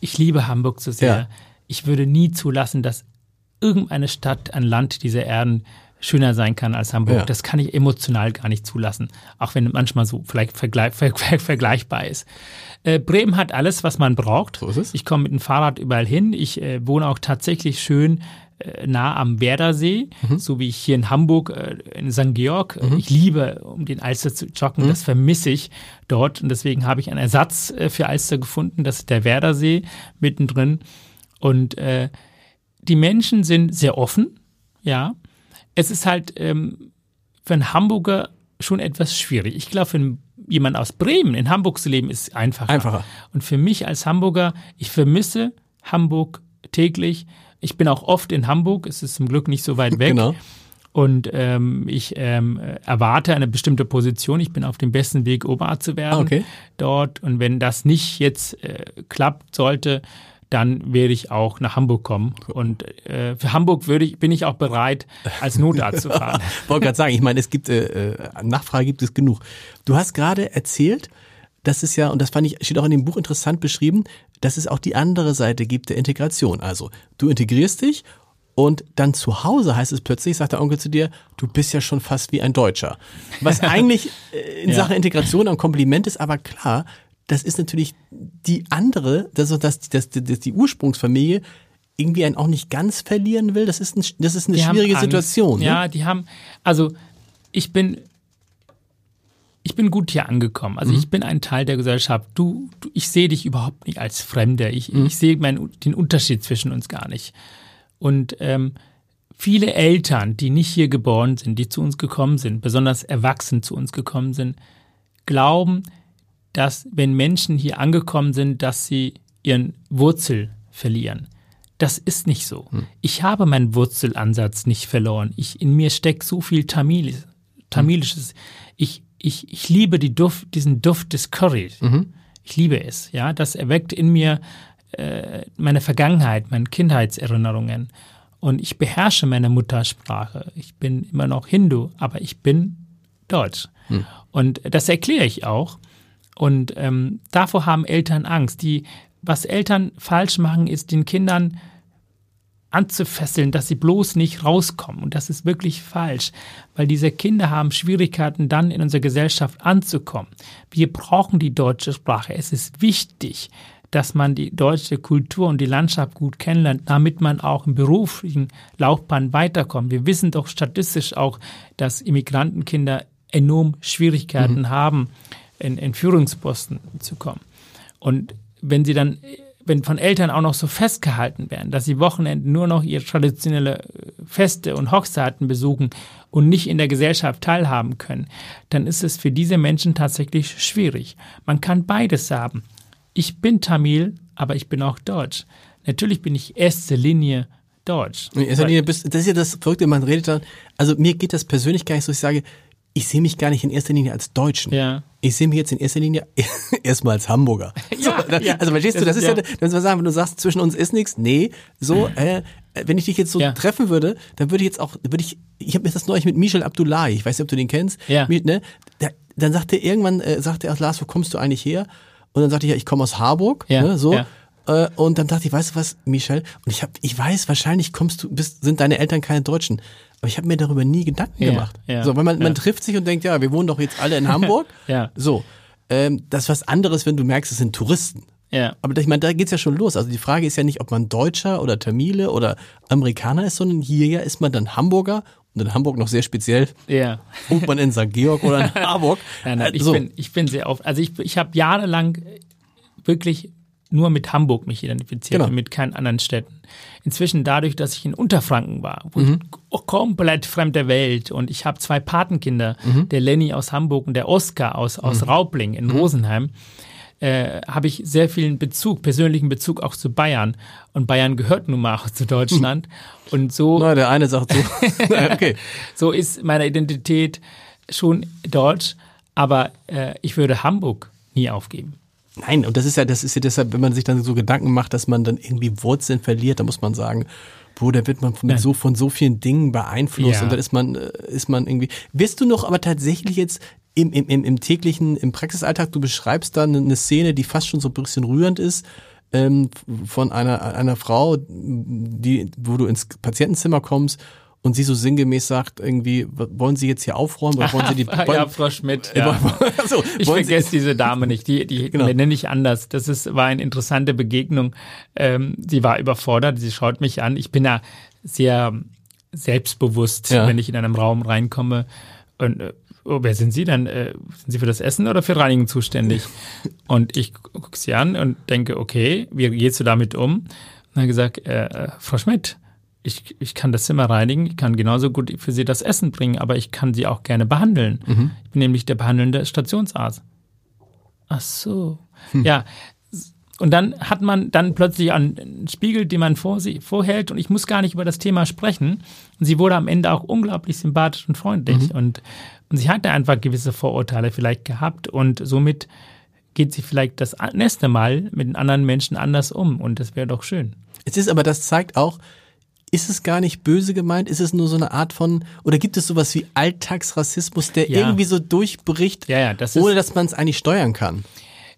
ich liebe Hamburg so sehr. Ja ich würde nie zulassen, dass irgendeine Stadt, ein Land dieser Erden schöner sein kann als Hamburg. Ja. Das kann ich emotional gar nicht zulassen, auch wenn manchmal so vielleicht vergleich, ver, ver, vergleichbar ist. Äh, Bremen hat alles, was man braucht. So ist es. Ich komme mit dem Fahrrad überall hin. Ich äh, wohne auch tatsächlich schön äh, nah am Werdersee, mhm. so wie ich hier in Hamburg äh, in St. Georg. Mhm. Ich liebe, um den Alster zu joggen, mhm. das vermisse ich dort und deswegen habe ich einen Ersatz äh, für Alster gefunden. Das ist der Werdersee mittendrin. Und äh, die Menschen sind sehr offen, ja. Es ist halt ähm, für einen Hamburger schon etwas schwierig. Ich glaube, für jemand aus Bremen in Hamburg zu leben, ist einfacher. Einfacher. Und für mich als Hamburger, ich vermisse Hamburg täglich. Ich bin auch oft in Hamburg, es ist zum Glück nicht so weit weg. Genau. Und ähm, ich ähm, erwarte eine bestimmte Position. Ich bin auf dem besten Weg, Oberarzt zu werden ah, okay. dort. Und wenn das nicht jetzt äh, klappt sollte, dann werde ich auch nach Hamburg kommen. Und äh, für Hamburg würde ich, bin ich auch bereit, als Notarzt zu fahren. Wollte gerade sagen, ich meine, es gibt äh, äh, Nachfrage gibt es genug. Du hast gerade erzählt, das ist ja, und das fand ich, steht auch in dem Buch interessant beschrieben, dass es auch die andere Seite gibt der Integration. Also du integrierst dich und dann zu Hause heißt es plötzlich, sagt der Onkel zu dir, du bist ja schon fast wie ein Deutscher. Was eigentlich äh, in ja. Sachen Integration ein Kompliment ist, aber klar, das ist natürlich die andere, dass, dass, dass, dass die Ursprungsfamilie irgendwie einen auch nicht ganz verlieren will. Das ist, ein, das ist eine die schwierige Situation. Ne? Ja, die haben, also ich bin, ich bin gut hier angekommen. Also mhm. ich bin ein Teil der Gesellschaft. Du, du ich sehe dich überhaupt nicht als Fremder. Ich, mhm. ich sehe mein, den Unterschied zwischen uns gar nicht. Und ähm, viele Eltern, die nicht hier geboren sind, die zu uns gekommen sind, besonders erwachsen zu uns gekommen sind, glauben, dass wenn Menschen hier angekommen sind, dass sie ihren Wurzel verlieren. Das ist nicht so. Hm. Ich habe meinen Wurzelansatz nicht verloren. Ich, in mir steckt so viel Tamilis, Tamilisches. Ich, ich, ich liebe die Duft, diesen Duft des Currys. Mhm. Ich liebe es. Ja, das erweckt in mir äh, meine Vergangenheit, meine Kindheitserinnerungen. Und ich beherrsche meine Muttersprache. Ich bin immer noch Hindu, aber ich bin Deutsch. Hm. Und das erkläre ich auch. Und ähm, davor haben Eltern Angst. Die, was Eltern falsch machen, ist den Kindern anzufesseln, dass sie bloß nicht rauskommen. Und das ist wirklich falsch, weil diese Kinder haben Schwierigkeiten, dann in unserer Gesellschaft anzukommen. Wir brauchen die deutsche Sprache. Es ist wichtig, dass man die deutsche Kultur und die Landschaft gut kennenlernt, damit man auch im beruflichen Laufbahn weiterkommt. Wir wissen doch statistisch auch, dass Immigrantenkinder enorm Schwierigkeiten mhm. haben, in, in Führungsposten zu kommen. Und wenn sie dann, wenn von Eltern auch noch so festgehalten werden, dass sie Wochenenden nur noch ihre traditionelle Feste und Hochzeiten besuchen und nicht in der Gesellschaft teilhaben können, dann ist es für diese Menschen tatsächlich schwierig. Man kann beides haben ich bin Tamil, aber ich bin auch Deutsch. Natürlich bin ich erste Linie Deutsch. In erster Linie bist, das ist ja das Verrückte, man redet dann, also mir geht das persönlich gar nicht so, ich sage, ich sehe mich gar nicht in erster Linie als Deutschen. Ja. Ich sehe mich jetzt in erster Linie erstmal als Hamburger. Ja, so, ja. Also verstehst du, das ist ja, ja wenn wir sagen, wenn du sagst, zwischen uns ist nichts, nee, so, äh, wenn ich dich jetzt so ja. treffen würde, dann würde ich jetzt auch, würde ich, ich habe mir das neulich mit Michel Abdullahi, ich weiß nicht, ob du den kennst, ja. Mit, ne, der, dann sagte er irgendwann, äh, sagte er, Lars, wo kommst du eigentlich her? Und dann sagte ich, ja, ich komme aus Harburg, ja, ne, so. Ja. Äh, und dann dachte ich, weißt du was, Michel? Und ich habe, ich weiß, wahrscheinlich kommst du, bist, sind deine Eltern keine Deutschen. Aber ich habe mir darüber nie Gedanken ja, gemacht. Ja, so, weil man, man trifft sich und denkt, ja, wir wohnen doch jetzt alle in Hamburg. ja. So. Ähm, das ist was anderes, wenn du merkst, es sind Touristen. Ja. Aber ich meine, da geht's ja schon los. Also die Frage ist ja nicht, ob man Deutscher oder Tamile oder Amerikaner ist, sondern hier ja ist man dann Hamburger und in Hamburg noch sehr speziell. Ja. Wohnt man in St. Georg oder in Harburg? nein, nein, ich, so. bin, ich bin sehr oft, also ich, ich habe jahrelang wirklich nur mit Hamburg mich identifiziert genau. und mit keinen anderen Städten. Inzwischen dadurch, dass ich in Unterfranken war, mhm. komplett fremde Welt und ich habe zwei Patenkinder, mhm. der Lenny aus Hamburg und der Oskar aus, aus mhm. Raubling in mhm. Rosenheim äh, habe ich sehr vielen Bezug, persönlichen Bezug auch zu Bayern. Und Bayern gehört nun mal auch zu Deutschland. Und so. Na, der eine sagt so. okay. so ist meine Identität schon deutsch, aber äh, ich würde Hamburg nie aufgeben. Nein, und das ist ja, das ist ja deshalb, wenn man sich dann so Gedanken macht, dass man dann irgendwie Wurzeln verliert, da muss man sagen, Bro, da wird man von so, von so vielen Dingen beeinflusst ja. und dann ist man, ist man irgendwie. Wirst du noch aber tatsächlich jetzt im, im, im täglichen, im Praxisalltag, du beschreibst da eine Szene, die fast schon so ein bisschen rührend ist, ähm, von einer, einer Frau, die, wo du ins Patientenzimmer kommst und sie so sinngemäß sagt, irgendwie, wollen Sie jetzt hier aufräumen oder wollen Sie die Ja, Frau Schmidt. Ja. so, ich vergesse diese Dame nicht, die, die genau. nenne ich anders. Das ist, war eine interessante Begegnung. Ähm, sie war überfordert, sie schaut mich an. Ich bin ja sehr selbstbewusst, ja. wenn ich in einem Raum reinkomme. Und äh, oh, wer sind Sie denn? Äh, sind Sie für das Essen oder für Reinigen zuständig? und ich gucke sie an und denke, okay, wie gehst du damit um? Und dann gesagt, äh, äh, Frau Schmidt, ich, ich kann das Zimmer reinigen, ich kann genauso gut für Sie das Essen bringen, aber ich kann Sie auch gerne behandeln. Mhm. Ich bin nämlich der behandelnde Stationsarzt. Ach so. Hm. Ja, und dann hat man dann plötzlich einen Spiegel, den man vor sie vorhält und ich muss gar nicht über das Thema sprechen. Und sie wurde am Ende auch unglaublich sympathisch und freundlich mhm. und, und sie hatte einfach gewisse Vorurteile vielleicht gehabt und somit geht sie vielleicht das nächste Mal mit den anderen Menschen anders um und das wäre doch schön. Es ist aber, das zeigt auch, ist es gar nicht böse gemeint? Ist es nur so eine Art von, oder gibt es sowas wie Alltagsrassismus, der ja. irgendwie so durchbricht, ja, ja, das ohne dass man es eigentlich steuern kann?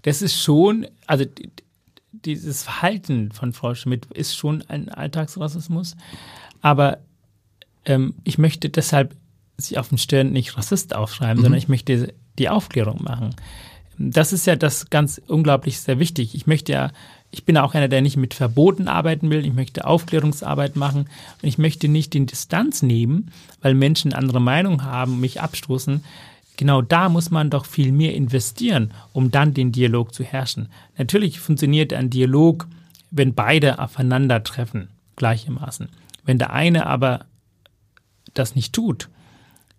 Das ist schon, also dieses Verhalten von Frau Schmidt ist schon ein Alltagsrassismus. Aber ähm, ich möchte deshalb sich auf den Stirn nicht Rassist aufschreiben, mhm. sondern ich möchte die Aufklärung machen. Das ist ja das ganz unglaublich sehr wichtig. Ich möchte ja, ich bin auch einer, der nicht mit Verboten arbeiten will. Ich möchte Aufklärungsarbeit machen und ich möchte nicht den Distanz nehmen, weil Menschen andere Meinung haben, mich abstoßen, Genau da muss man doch viel mehr investieren, um dann den Dialog zu herrschen. Natürlich funktioniert ein Dialog, wenn beide aufeinandertreffen, gleichermaßen. Wenn der eine aber das nicht tut,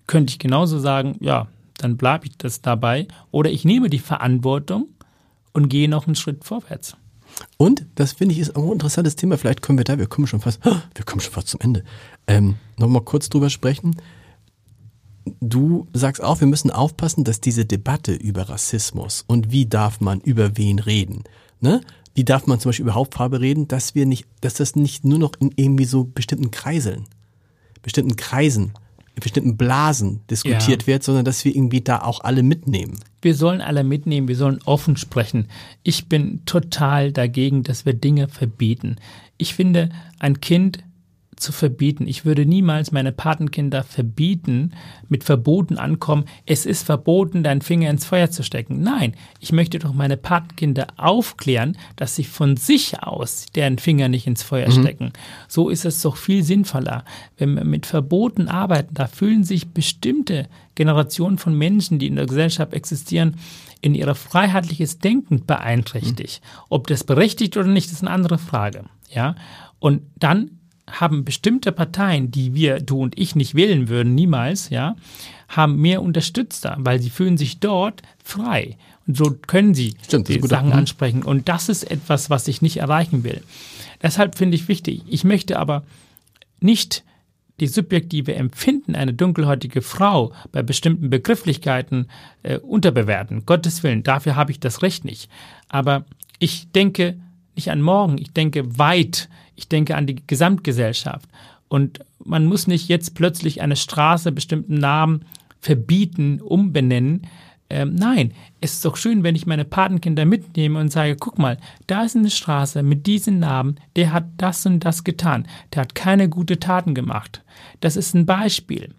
könnte ich genauso sagen, ja, dann bleibe ich das dabei. Oder ich nehme die Verantwortung und gehe noch einen Schritt vorwärts. Und das finde ich ist auch ein interessantes Thema. Vielleicht können wir da, wir kommen schon fast, wir kommen schon fast zum Ende. Ähm, Nochmal kurz drüber sprechen. Du sagst auch, wir müssen aufpassen, dass diese Debatte über Rassismus und wie darf man über wen reden, ne? Wie darf man zum Beispiel über Hauptfarbe reden, dass wir nicht, dass das nicht nur noch in irgendwie so bestimmten Kreiseln, bestimmten Kreisen, bestimmten Blasen diskutiert Ja. wird, sondern dass wir irgendwie da auch alle mitnehmen. Wir sollen alle mitnehmen, wir sollen offen sprechen. Ich bin total dagegen, dass wir Dinge verbieten. Ich finde, ein Kind zu verbieten. Ich würde niemals meine Patenkinder verbieten, mit Verboten ankommen. Es ist verboten, deinen Finger ins Feuer zu stecken. Nein, ich möchte doch meine Patenkinder aufklären, dass sie von sich aus deren Finger nicht ins Feuer stecken. So ist es doch viel sinnvoller. Wenn wir mit Verboten arbeiten, da fühlen sich bestimmte Generationen von Menschen, die in der Gesellschaft existieren, in ihrer freiheitliches Denken beeinträchtigt. Ob das berechtigt oder nicht, ist eine andere Frage. Ja, und dann haben bestimmte Parteien, die wir, du und ich nicht wählen würden, niemals, ja, haben mehr Unterstützer, weil sie fühlen sich dort frei. Und so können sie Stimmt, die. Sachen ansprechen. Und das ist etwas, was ich nicht erreichen will. Deshalb finde ich wichtig. Ich möchte aber nicht die subjektive Empfinden einer dunkelhäutige Frau bei bestimmten Begrifflichkeiten äh, unterbewerten. Gottes Willen, dafür habe ich das Recht nicht. Aber ich denke nicht an morgen, ich denke weit, ich denke an die Gesamtgesellschaft. Und man muss nicht jetzt plötzlich eine Straße bestimmten Namen verbieten, umbenennen. Ähm, nein, es ist doch schön, wenn ich meine Patenkinder mitnehme und sage, guck mal, da ist eine Straße mit diesem Namen, der hat das und das getan, der hat keine gute Taten gemacht. Das ist ein Beispiel.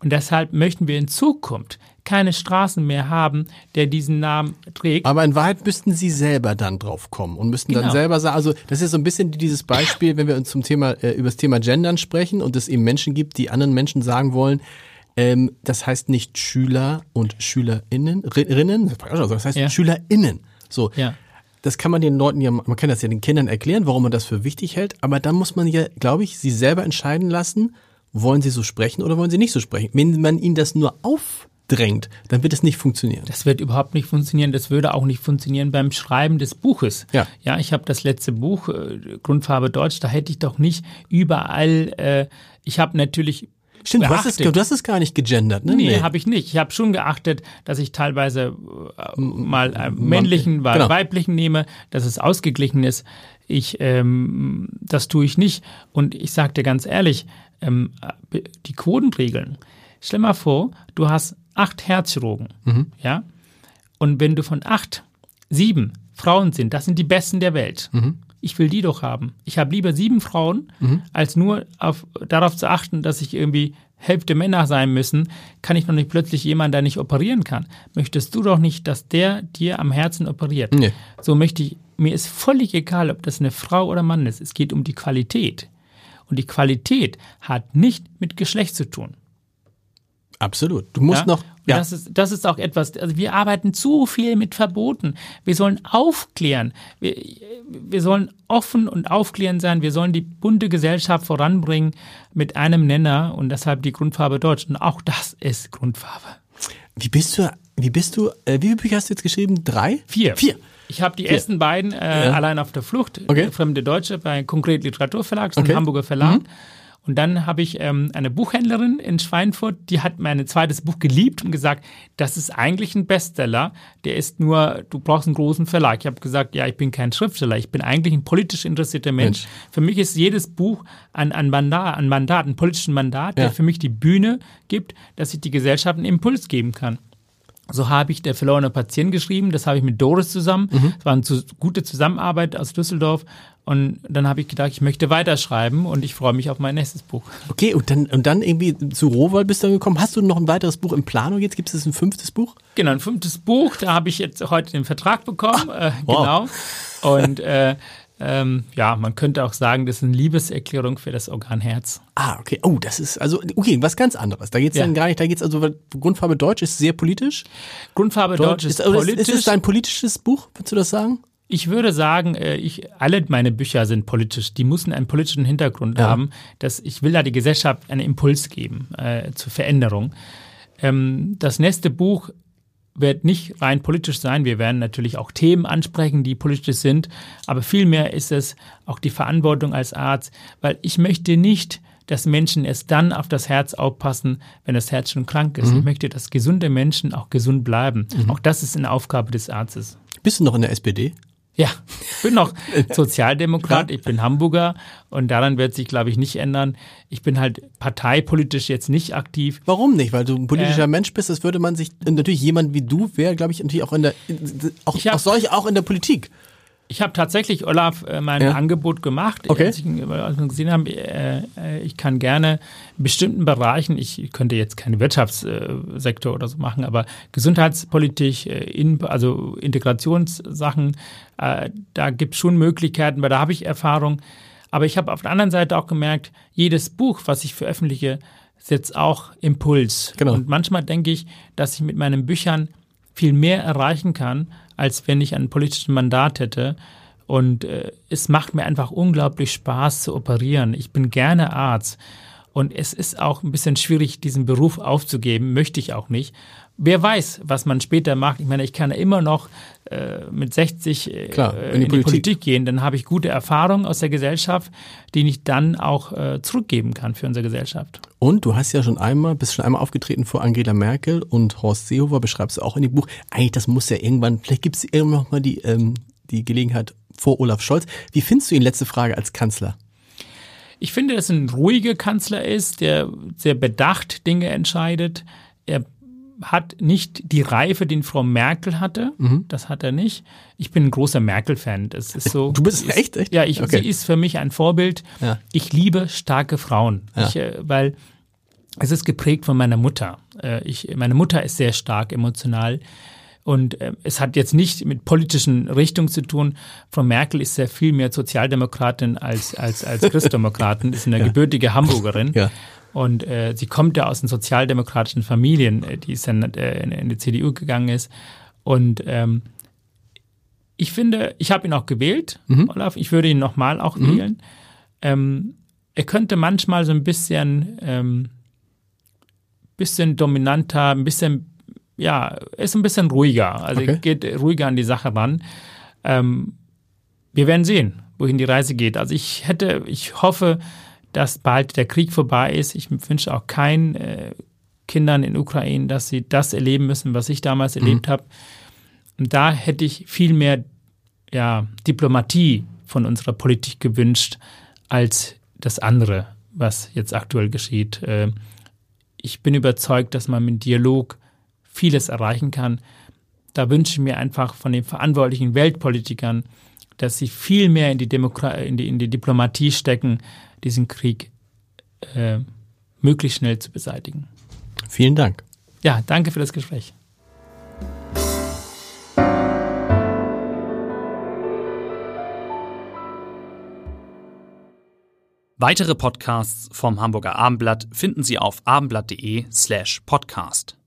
Und deshalb möchten wir in Zukunft keine Straßen mehr haben, der diesen Namen trägt. Aber in Wahrheit müssten sie selber dann drauf kommen und müssten dann Genau. selber sagen, also das ist so ein bisschen dieses Beispiel, wenn wir uns zum Thema, äh, über das Thema Gendern sprechen und es eben Menschen gibt, die anderen Menschen sagen wollen, ähm, das heißt nicht Schüler und SchülerInnen, Ri- Rinnen, das heißt Ja. SchülerInnen. So. Ja. Das kann man den Leuten ja, man kann das ja den Kindern erklären, warum man das für wichtig hält, aber dann muss man ja, glaube ich, sie selber entscheiden lassen, wollen sie so sprechen oder wollen sie nicht so sprechen. Wenn man ihnen das nur aufdrängt, dann wird es nicht funktionieren. Das wird überhaupt nicht funktionieren. Das würde auch nicht funktionieren beim Schreiben des Buches. Ja. Ja, ich habe das letzte Buch, äh, Grundfarbe Deutsch, da hätte ich doch nicht überall, äh, ich habe natürlich Stimmt, du hast, es, du hast es gar nicht gegendert, ne? Nee, habe ich nicht. Ich habe schon geachtet, dass ich teilweise äh, mal äh, männlichen, mal genau. weiblichen nehme, dass es ausgeglichen ist. Ich, ähm, das tue ich nicht. Und ich sage dir ganz ehrlich, ähm, äh, die Quotenregeln. Stell mal vor, du hast acht Herzchirurgen, ja, und wenn du von acht sieben Frauen sind, das sind die besten der Welt. Ich will die doch haben. Ich habe lieber sieben Frauen, als nur auf, darauf zu achten, dass ich irgendwie Hälfte Männer sein müssen, kann ich noch nicht plötzlich jemanden, der nicht operieren kann. Möchtest du doch nicht, dass der dir am Herzen operiert. Nee. So möchte ich, mir ist völlig egal, ob das eine Frau oder Mann ist. Es geht um die Qualität. Und die Qualität hat nicht mit Geschlecht zu tun. Absolut. Du musst Ja? noch. Ja. Das, ist, das ist auch etwas, also wir arbeiten zu viel mit Verboten. Wir sollen aufklären. Wir, wir sollen offen und aufklären sein. Wir sollen die bunte Gesellschaft voranbringen mit einem Nenner und deshalb die Grundfarbe Deutsch. Und auch das ist Grundfarbe. Wie bist du? Wie bist du? Äh, wie viele Bücher hast du jetzt geschrieben? Drei? Vier. Vier. Ich habe die ersten beiden äh, Ja. allein auf der Flucht, Okay. äh, Fremde Deutsche bei Konkret Literaturverlag, so Okay. Mhm. ein Hamburger Verlag. Und dann habe ich ähm, eine Buchhändlerin in Schweinfurt, die hat mein zweites Buch geliebt und gesagt, das ist eigentlich ein Bestseller, der ist nur, du brauchst einen großen Verlag. Ich habe gesagt, ja, ich bin kein Schriftsteller, ich bin eigentlich ein politisch interessierter Mensch. Mensch. Für mich ist jedes Buch ein, ein, Mandat, ein Mandat, ein politischen Mandat, Ja. der für mich die Bühne gibt, dass ich die Gesellschaft einen Impuls geben kann. So habe ich der verlorene Patient geschrieben. Das habe ich mit Doris zusammen. Mhm. Es war eine zu, gute Zusammenarbeit aus Düsseldorf. Und dann habe ich gedacht, ich möchte weiterschreiben und ich freue mich auf mein nächstes Buch. Okay, und dann, und dann irgendwie zu Rowold bist du dann gekommen. Hast du noch ein weiteres Buch in Planung jetzt? Gibt es ein fünftes Buch? Genau, ein fünftes Buch. Da habe ich jetzt heute den Vertrag bekommen. äh, wow. Genau. Und äh, ähm, ja, man könnte auch sagen, das ist eine Liebeserklärung für das Organ Herz. Ah, okay. Oh, das ist also, okay, was ganz anderes. Da geht's Ja. dann gar nicht, da geht's also, weil Grundfarbe Deutsch ist sehr politisch. Grundfarbe Deutsch ist, ist, ist, politisch. ist es dein politisches Buch? Würdest du das sagen? Ich würde sagen, äh, ich, alle meine Bücher sind politisch. Die müssen einen politischen Hintergrund Ja. haben. Dass ich will da die Gesellschaft einen Impuls geben äh, zur Veränderung. Ähm, das nächste Buch wird nicht rein politisch sein. Wir werden natürlich auch Themen ansprechen, die politisch sind. Aber vielmehr ist es auch die Verantwortung als Arzt, weil ich möchte nicht, dass Menschen erst dann auf das Herz aufpassen, wenn das Herz schon krank ist. Ich möchte, dass gesunde Menschen auch gesund bleiben. Auch das ist eine Aufgabe des Arztes. Bist du noch in der SPD? Ja, ich bin noch Sozialdemokrat, ich bin Hamburger und daran wird sich, glaube ich, nicht ändern. Ich bin halt parteipolitisch jetzt nicht aktiv. Warum nicht? Weil du ein politischer Äh. Mensch bist, das würde man sich, natürlich jemand wie du wäre, glaube ich, natürlich auch in der, auch, hab- auch solche auch in der Politik. Ich habe tatsächlich Olaf äh, mein Ja. Angebot gemacht, Okay. als ich ihn ihn gesehen haben. Äh, äh, ich kann gerne in bestimmten Bereichen, ich könnte jetzt keinen Wirtschaftssektor oder so machen, aber Gesundheitspolitik, äh, in, also Integrationssachen, äh, da gibt es schon Möglichkeiten, weil da habe ich Erfahrung. Aber ich habe auf der anderen Seite auch gemerkt, jedes Buch, was ich veröffentliche, setzt auch Impuls. Genau. Und manchmal denke ich, dass ich mit meinen Büchern viel mehr erreichen kann, als wenn ich ein politisches Mandat hätte. Und äh, es macht mir einfach unglaublich Spaß zu operieren. Ich bin gerne Arzt. Und es ist auch ein bisschen schwierig, diesen Beruf aufzugeben, möchte ich auch nicht. Wer weiß, was man später macht. Ich meine, ich kann ja immer noch äh, mit 60 äh, Klar, in die in die Politik. Politik gehen. Dann habe ich gute Erfahrungen aus der Gesellschaft, die ich dann auch äh, zurückgeben kann für unsere Gesellschaft. Und du hast ja schon einmal, bist schon einmal aufgetreten vor Angela Merkel und Horst Seehofer, beschreibst du auch in dem Buch. Eigentlich, das muss ja irgendwann, vielleicht gibt es irgendwann noch mal die, ähm, die Gelegenheit vor Olaf Scholz. Wie findest du ihn, letzte Frage, als Kanzler? Ich finde, dass er ein ruhiger Kanzler ist, der sehr bedacht Dinge entscheidet. Er hat nicht die Reife, die Frau Merkel hatte. Das hat er nicht. Ich bin ein großer Merkel-Fan. Das ist so. Du bist ist, echt, echt? Ja, ich, Okay. sie ist für mich ein Vorbild. Ja. Ich liebe starke Frauen, Ja. ich, äh, weil es ist geprägt von meiner Mutter. Äh, Ich, meine Mutter ist sehr stark emotional. Und äh, es hat jetzt nicht mit politischen Richtungen zu tun. Frau Merkel ist ja viel mehr Sozialdemokratin als, als, als Christdemokratin, ist eine gebürtige Hamburgerin. Ja. Und äh, sie kommt ja aus den sozialdemokratischen Familien, äh, die ist dann äh, in, die CDU gegangen ist. Und ähm, ich finde, ich habe ihn auch gewählt, Olaf. Ich würde ihn nochmal auch wählen. Ähm, er könnte manchmal so ein bisschen, ähm, bisschen dominanter, ein bisschen, ja, er ist ein bisschen ruhiger. Also Okay. er geht ruhiger an die Sache ran. Ähm, wir werden sehen, wohin die Reise geht. Also ich hätte, ich hoffe, dass bald der Krieg vorbei ist. Ich wünsche auch keinen äh, Kindern in Ukraine, dass sie das erleben müssen, was ich damals erlebt habe. Und da hätte ich viel mehr ja, Diplomatie von unserer Politik gewünscht als das andere, was jetzt aktuell geschieht. Äh, Ich bin überzeugt, dass man mit Dialog vieles erreichen kann. Da wünsche ich mir einfach von den verantwortlichen Weltpolitikern, dass sie viel mehr in die, Demokra in die, in die Diplomatie stecken, diesen Krieg äh, möglichst schnell zu beseitigen. Vielen Dank. Ja, danke für das Gespräch. Weitere Podcasts vom Hamburger Abendblatt finden Sie auf abendblatt.de slash podcast.